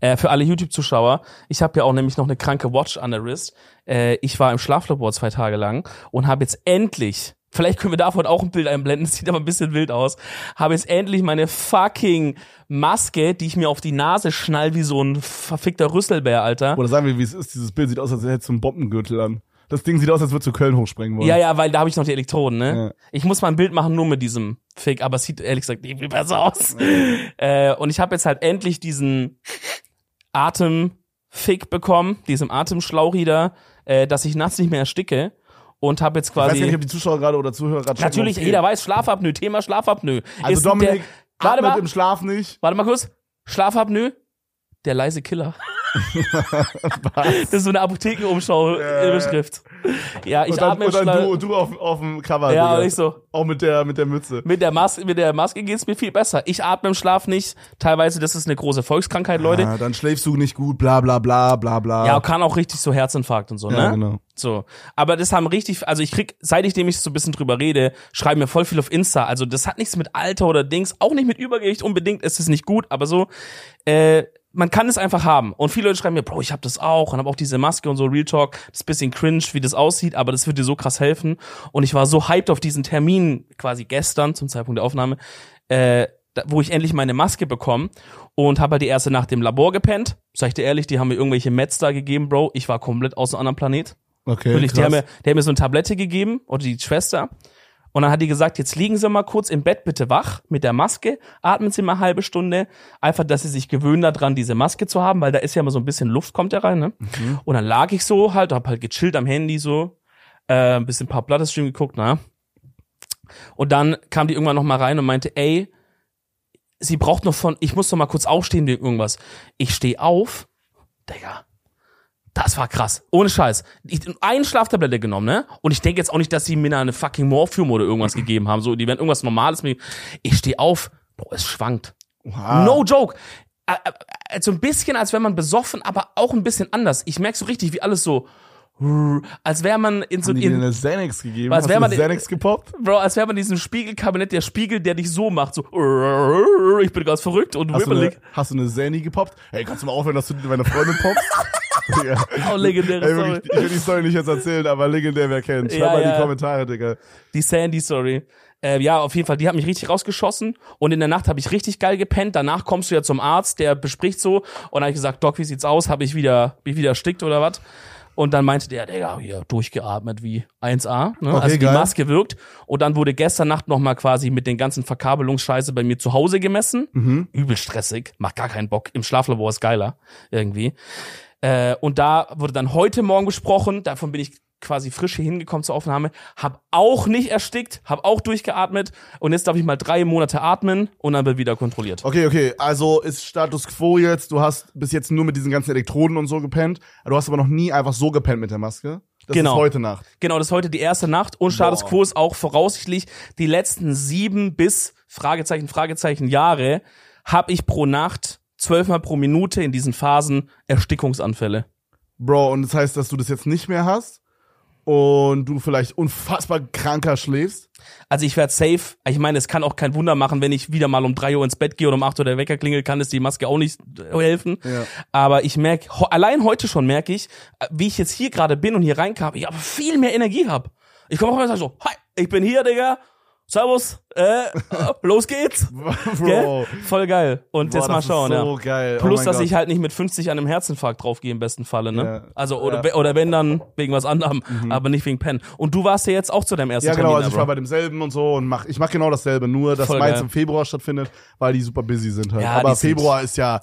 Äh, für alle YouTube-Zuschauer, ich habe ja auch nämlich noch eine kranke Watch an der Wrist. Äh, ich war im Schlaflabor zwei Tage lang und habe jetzt endlich, vielleicht können wir davon auch ein Bild einblenden, das sieht aber ein bisschen wild aus, habe jetzt endlich meine fucking Maske, die ich mir auf die Nase schnall wie so ein verfickter Rüsselbär, Alter. Oder sagen wir, wie es ist, dieses Bild sieht aus, als hättest du einen Bombengürtel an. Das Ding sieht aus, als würdest du Köln hochsprengen wollen. Ja, ja, weil da habe ich noch die Elektroden, ne? Ja. Ich muss mal ein Bild machen nur mit diesem Fake, aber es sieht ehrlich gesagt nicht viel besser aus. äh, und ich habe jetzt halt endlich diesen Atemfick bekommen, diesem Atemschlauchi da, äh, dass ich nachts nicht mehr ersticke und habe jetzt Ich weiß nicht, quasi ob die Zuschauer gerade oder Zuhörer gerade natürlich jeder weiß Schlafapnoe, Thema Schlafapnoe. Also Ist Dominik, der, warte mal, im Schlaf nicht. warte mal kurz. Schlafapnoe, der leise Killer. das ist so eine Apothekenumschau Äh. Überschrift. Ja, ich und dann, atme und dann schnell. du, du auf, auf dem Cover. Ja, Digga. und ich so. Auch mit der, mit der Mütze. Mit der Maske, mit der Maske geht's mir viel besser. Ich atme im Schlaf nicht. Teilweise, das ist eine große Volkskrankheit, Leute. Ah, dann schläfst du nicht gut, bla bla bla bla bla. Ja, kann auch richtig so Herzinfarkt und so, Ja, ne? genau. So. Aber das haben richtig, also ich krieg, seit ich dem ich so ein bisschen drüber rede, schreiben mir voll viel auf Insta. Also das hat nichts mit Alter oder Dings, auch nicht mit Übergewicht unbedingt, ist es nicht gut, aber so, äh, man kann es einfach haben. Und viele Leute schreiben mir, Bro, ich hab das auch und hab auch diese Maske und so, Real Talk, das ist ein bisschen cringe, wie das aussieht, aber das wird dir so krass helfen. Und ich war so hyped auf diesen Termin, quasi gestern, zum Zeitpunkt der Aufnahme, äh, wo ich endlich meine Maske bekomme und habe halt die erste Nacht im Labor gepennt. Sag ich dir ehrlich, die haben mir irgendwelche Meds da gegeben, Bro. Ich war komplett aus einem anderen Planet. Okay. Wirklich, die krass. haben, mir, die haben mir so eine Tablette gegeben, oder die Schwester. Und dann hat die gesagt, jetzt liegen Sie mal kurz im Bett bitte wach mit der Maske, atmen Sie mal eine halbe Stunde, einfach, dass Sie sich gewöhnen daran, diese Maske zu haben, weil da ist ja immer so ein bisschen Luft, kommt ja rein, ne? Mhm. Und dann lag ich so halt, hab halt gechillt am Handy so, äh, ein bisschen ein paar Plattestream geguckt, na. Und dann kam die irgendwann noch mal rein und meinte, ey, sie braucht noch von, ich muss doch mal kurz aufstehen wegen irgendwas. Ich stehe auf, Digga. Das war krass. Ohne Scheiß. Ich eine Schlaftablette genommen, ne? Und ich denke jetzt auch nicht, dass sie mir eine fucking Morphium oder irgendwas gegeben haben. So, die werden irgendwas Normales mir. Ich stehe auf, Bro, es schwankt. Oha. No joke. So ein bisschen, als wäre man besoffen, aber auch ein bisschen anders. Ich merk so richtig, wie alles so, als wäre man in so in, eine Xanax gegeben? Was Hast wär du man- Xanax gepoppt? Bro, als wäre man in diesem Spiegelkabinett, der Spiegel, der dich so macht, so, ich bin ganz verrückt und Hast du, eine, wibbelig. hast du eine Xani gepoppt? Hey, kannst du mal aufhören, dass du meine Freundin poppst? Digga. Auch legendäre Ey, Story. wirklich, ich will die Story nicht jetzt erzählen, aber legendär, wer kennt. Schreib Ja, mal in ja. die Kommentare, Digga. Die Sandy Story. Äh, ja, auf jeden Fall, die hat mich richtig rausgeschossen und in der Nacht habe ich richtig geil gepennt. Danach kommst du ja zum Arzt, der bespricht so und habe ich gesagt, Doc, wie sieht's aus? Habe ich wieder, bin ich wieder erstickt oder was? Und dann meinte der, Digga, hier durchgeatmet wie 1A. Ne? Okay, also die geil. Maske wirkt. Und dann wurde gestern Nacht nochmal quasi mit den ganzen Verkabelungsscheiße bei mir zu Hause gemessen. Mhm. Übel stressig, macht gar keinen Bock. Im Schlaflabor ist geiler irgendwie. Äh, und da wurde dann heute Morgen besprochen, davon bin ich quasi frisch hier hingekommen zur Aufnahme, hab auch nicht erstickt, hab auch durchgeatmet und jetzt darf ich mal drei Monate atmen und dann wird wieder kontrolliert. Okay, okay, also ist Status Quo jetzt, du hast bis jetzt nur mit diesen ganzen Elektroden und so gepennt, du hast aber noch nie einfach so gepennt mit der Maske. Das Genau. ist heute Nacht. Genau, das ist heute die erste Nacht und Status Boah. Quo ist auch voraussichtlich die letzten sieben bis Fragezeichen, Fragezeichen Jahre hab ich pro Nacht zwölfmal pro Minute in diesen Phasen Erstickungsanfälle. Bro, und das heißt, dass du das jetzt nicht mehr hast und du vielleicht unfassbar kranker schläfst. Also ich werde safe. Ich meine, es kann auch kein Wunder machen, wenn ich wieder mal um drei Uhr ins Bett gehe oder um acht Uhr der Wecker klingelt, kann es die Maske auch nicht äh, helfen. Ja. Aber ich merke, allein heute schon merke ich, äh, wie ich jetzt hier gerade bin und hier reinkam, ich aber viel mehr Energie hab. Ich komme auch und sag so, hi, ich bin hier, Digga. Servus, äh, los geht's. Bro. Voll geil. Und Boah, jetzt mal schauen, so ja. geil. Oh Plus, dass Gott. ich halt nicht mit 50 an einem Herzinfarkt draufgehe im besten Falle, ne? Ja. Also, oder, Ja. Mhm. oder wenn dann wegen was anderem, aber nicht wegen Pen. Und du warst ja jetzt auch zu deinem ersten Ja, genau, Termin, also ich war bei demselben und so und mach, ich mach genau dasselbe, nur dass Voll meins geil. im Februar stattfindet, weil die super busy sind halt. Aber Februar ist ja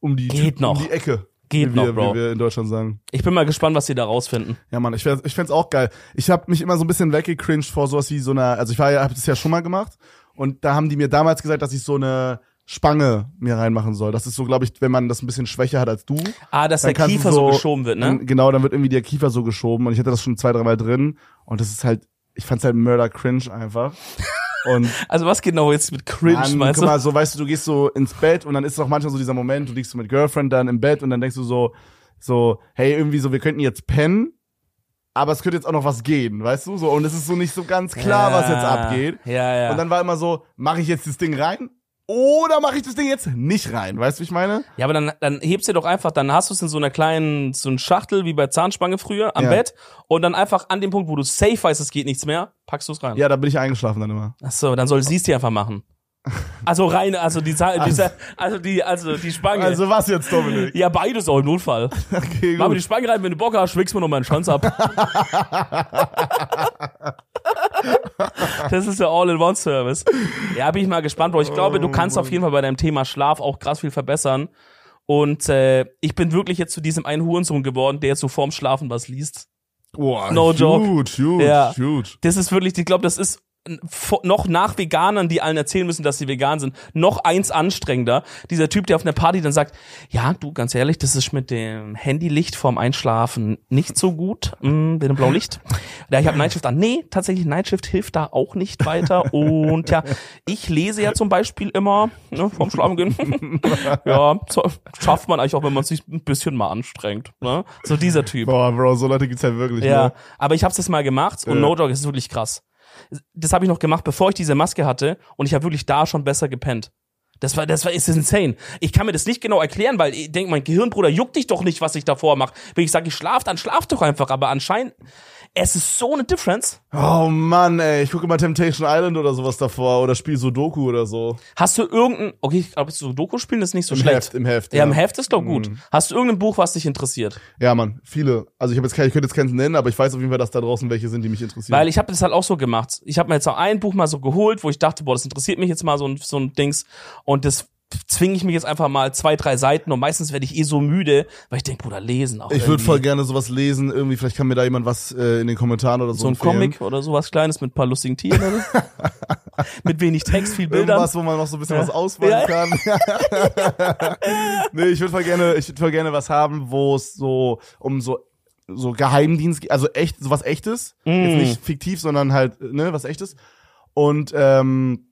um die, Geht noch. um die Ecke. Geht wie wir, noch, Bro. Wie wir in Deutschland sagen. Ich bin mal gespannt, was sie da rausfinden. Ja, Mann, ich, wär- ich fänd's auch geil. Ich habe mich immer so ein bisschen weggecringed vor sowas wie so einer, also ich war ja, hab das ja schon mal gemacht und da haben die mir damals gesagt, dass ich so eine Spange mir reinmachen soll. Das ist so, glaube ich, wenn man das ein bisschen schwächer hat als du. Ah, dass der Kiefer so, geschoben wird, ne? Genau, dann wird irgendwie der Kiefer so geschoben und ich hatte das schon zwei, dreimal drin und das ist halt, ich fand's halt murder cringe einfach. Und Also was genau jetzt mit Cringe, Mann, meinst guck du? mal, so weißt du, du gehst so ins Bett und dann ist auch manchmal so dieser Moment, du liegst so mit Girlfriend dann im Bett und dann denkst du so, so, hey, irgendwie so, wir könnten jetzt pennen, aber es könnte jetzt auch noch was gehen, weißt du? So, und es ist so nicht so ganz klar, was jetzt abgeht. Ja, ja. Und dann war immer so, mache ich jetzt das Ding rein? Oder mache ich das Ding jetzt nicht rein? Weißt du, wie ich meine? ja, aber dann, dann hebst du doch einfach, dann hast du es in so einer kleinen, so einer Schachtel wie bei Zahnspange früher am Ja. Bett und dann einfach an dem Punkt, wo du safe weißt, es geht nichts mehr, packst du es rein. Ja, da bin ich eingeschlafen dann immer. Ach so, dann soll sie es dir einfach machen. Also rein, also die, Sa- diese, also die, also die Spange. Also was jetzt, Dominik? ja, beides auch im Notfall. Okay, Mach mir die gut. Spange rein, wenn du Bock hast, schwingst mir noch meinen Schwanz ab. das ist der All-in-One-Service. Ja, bin ich mal gespannt, Bro. Ich glaube, du kannst auf jeden Fall bei deinem Thema Schlaf auch krass viel verbessern. Und äh, ich bin wirklich jetzt zu diesem einen Hurensohn geworden, der jetzt so vorm Schlafen was liest. Boah, No huge, joke. huge, Ja. huge. Das ist wirklich, ich glaube, das ist noch nach Veganern, die allen erzählen müssen, dass sie vegan sind, noch eins anstrengender. Dieser Typ, der auf einer Party dann sagt, ja, du, ganz ehrlich, das ist mit dem Handylicht vorm Einschlafen nicht so gut, mm, mit dem blauen Licht. Ja, ich habe Nightshift an. Nee, tatsächlich, Nightshift hilft da auch nicht weiter. Und ja, ich lese ja zum Beispiel immer ne, vorm Schlafen gehen. ja, so, schafft man eigentlich auch, wenn man sich ein bisschen mal anstrengt. Ne? So dieser Typ. Boah, Bro, so Leute gibt's ja wirklich. Ja, Ne? aber ich habe das mal gemacht und Ja. No Dog ist wirklich krass. Das habe ich noch gemacht, bevor ich diese Maske hatte und ich habe wirklich da schon besser gepennt. Das war, das war, ist insane. Ich kann mir das nicht genau erklären, weil ich denke, mein Gehirn, Bruder, juckt dich doch nicht, was ich davor mache. Wenn ich sage, ich schlaf, dann schlaf doch einfach. Aber anscheinend, es ist so eine Difference. Oh Mann, ey, ich gucke immer Temptation Island oder sowas davor oder spiel Sudoku oder so. Hast du irgendein, okay, ich glaube, so Doku spielen ist nicht so Im schlecht. Heft, im Heft. Ja, im Heft ist doch gut. Hast du irgendein Buch, was dich interessiert? Ja, Mann, viele. Also ich habe jetzt kein, ich könnte jetzt keins nennen, aber ich weiß auf jeden Fall, dass da draußen welche sind, die mich interessieren. Weil ich habe das halt auch so gemacht. Ich habe mir jetzt auch ein Buch mal so geholt, wo ich dachte, boah, das interessiert mich jetzt mal so ein, so ein Dings. Und das zwinge ich mich jetzt einfach mal zwei, drei Seiten und meistens werde ich eh so müde, weil ich denke, Bruder, lesen auch ich würde voll gerne sowas lesen, irgendwie, vielleicht kann mir da jemand was äh, in den Kommentaren oder so so ein empfehlen. Comic oder sowas Kleines mit ein paar lustigen Tieren oder so. Mit wenig Text, viel Bildern. Irgendwas, wo man noch so ein bisschen Ja. was auswählen Ja. kann. nee, ich würde voll gerne, ich würde voll gerne was haben, wo es so um so so Geheimdienst, geht, also echt, sowas echtes, Mm. jetzt nicht fiktiv, sondern halt, ne, was echtes. Und ähm,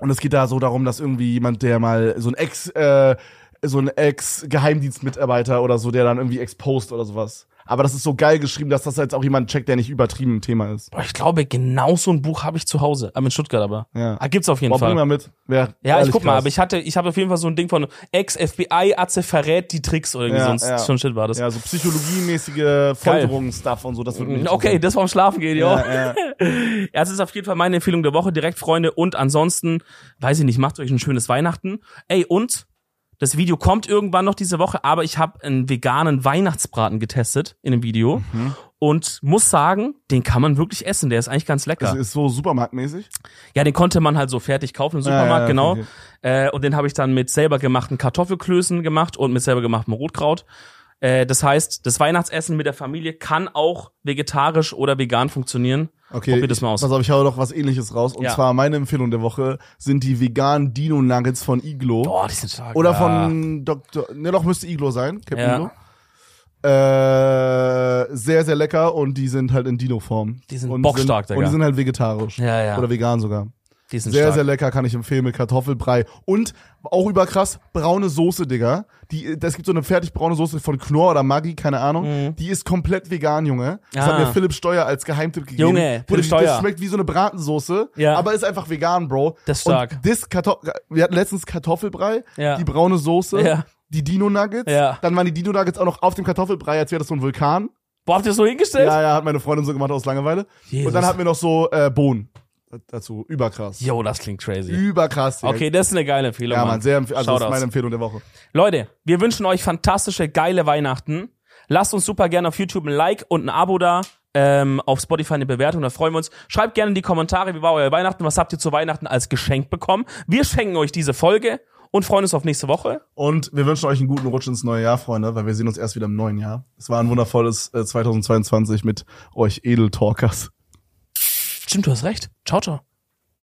und es geht da so darum, dass irgendwie jemand, der mal so ein Ex, äh, so ein Ex-Geheimdienstmitarbeiter oder so, der dann irgendwie exposed oder sowas. Aber das ist so geil geschrieben, dass das jetzt auch jemand checkt, der nicht übertrieben im Thema ist. Boah, ich glaube, genau so ein Buch habe ich zu Hause. Aber in Stuttgart aber. Ja. Ah, gibt's auf jeden Boah, Fall. bring mal mit. Wär Ja, ich guck mal, krass. aber ich hatte, ich habe auf jeden Fall so ein Ding von Ex-FBI, Atze verrät die Tricks oder irgendwie Ja, sonst ja. schon Shit war das. Ja, so psychologiemäßige Folterungsstuff und so, das wird mir Okay, das vorm Schlafen geht, ja. Ja, ja. Es ist auf jeden Fall meine Empfehlung der Woche, direkt Freunde. Und ansonsten, weiß ich nicht, macht euch ein schönes Weihnachten. Ey, und das Video kommt irgendwann noch diese Woche, aber ich habe einen veganen Weihnachtsbraten getestet in dem Video Mhm. und muss sagen, den kann man wirklich essen. Der ist eigentlich ganz lecker. Das ist so supermarktmäßig. Ja, den konnte man halt so fertig kaufen im Supermarkt, Ja, ja, genau. okay. Äh, und den habe ich dann mit selber gemachten Kartoffelklößen gemacht und mit selber gemachtem Rotkraut. Äh, das heißt, das Weihnachtsessen mit der Familie kann auch vegetarisch oder vegan funktionieren. Okay, Probier das mal aus. Pass auf, ich hau noch was ähnliches raus. Und Ja. zwar meine Empfehlung der Woche sind die veganen Dino Nuggets von Iglo. Boah, die sind stark. Oder von Dr. Ne, doch müsste Iglo sein. Captain Ja. Iglo. Äh, sehr, sehr lecker und die sind halt in Dino-Form. Die sind bockstark, Digga. Und die sind halt vegetarisch. Ja, ja. Oder vegan sogar. Die sind Sehr, stark. sehr lecker, kann ich empfehlen mit Kartoffelbrei. Und auch überkrass, braune Soße, Digga. Die, es gibt so eine fertig braune Soße von Knorr oder Maggi, keine Ahnung. Die ist komplett vegan, Junge. Das Mhm. Ah. hat mir Philipp Steuer als Geheimtipp gegeben. Junge, Philipp die- Das Steuer. schmeckt wie so eine Bratensoße, Ja. aber ist einfach vegan, Bro. Das ist stark. Und das Karto wir hatten letztens Kartoffelbrei, Ja. die braune Soße, Ja. die Dino Nuggets. Ja. Dann waren die Dino Nuggets auch noch auf dem Kartoffelbrei, als wäre das so ein Vulkan. Boah, habt ihr das so hingestellt? Ja, ja, hat meine Freundin so gemacht aus Langeweile. Jesus. Und dann hatten wir noch so äh, Bohnen dazu. Überkrass. Jo, das klingt crazy. Überkrass. Digga. Okay, das ist eine geile Empfehlung. Ja, Mann. Sehr empf- also das ist meine Empfehlung der Woche. Leute, wir wünschen euch fantastische, geile Weihnachten. Lasst uns super gerne auf YouTube ein Like und ein Abo da. Ähm, auf Spotify eine Bewertung, da freuen wir uns. Schreibt gerne in die Kommentare, wie war euer Weihnachten, was habt ihr zu Weihnachten als Geschenk bekommen. Wir schenken euch diese Folge und freuen uns auf nächste Woche. Und wir wünschen euch einen guten Rutsch ins neue Jahr, Freunde, weil wir sehen uns erst wieder im neuen Jahr. Es war ein wundervolles äh, 2022 mit euch Edeltalkers. Stimmt, du hast recht. Ciao, ciao.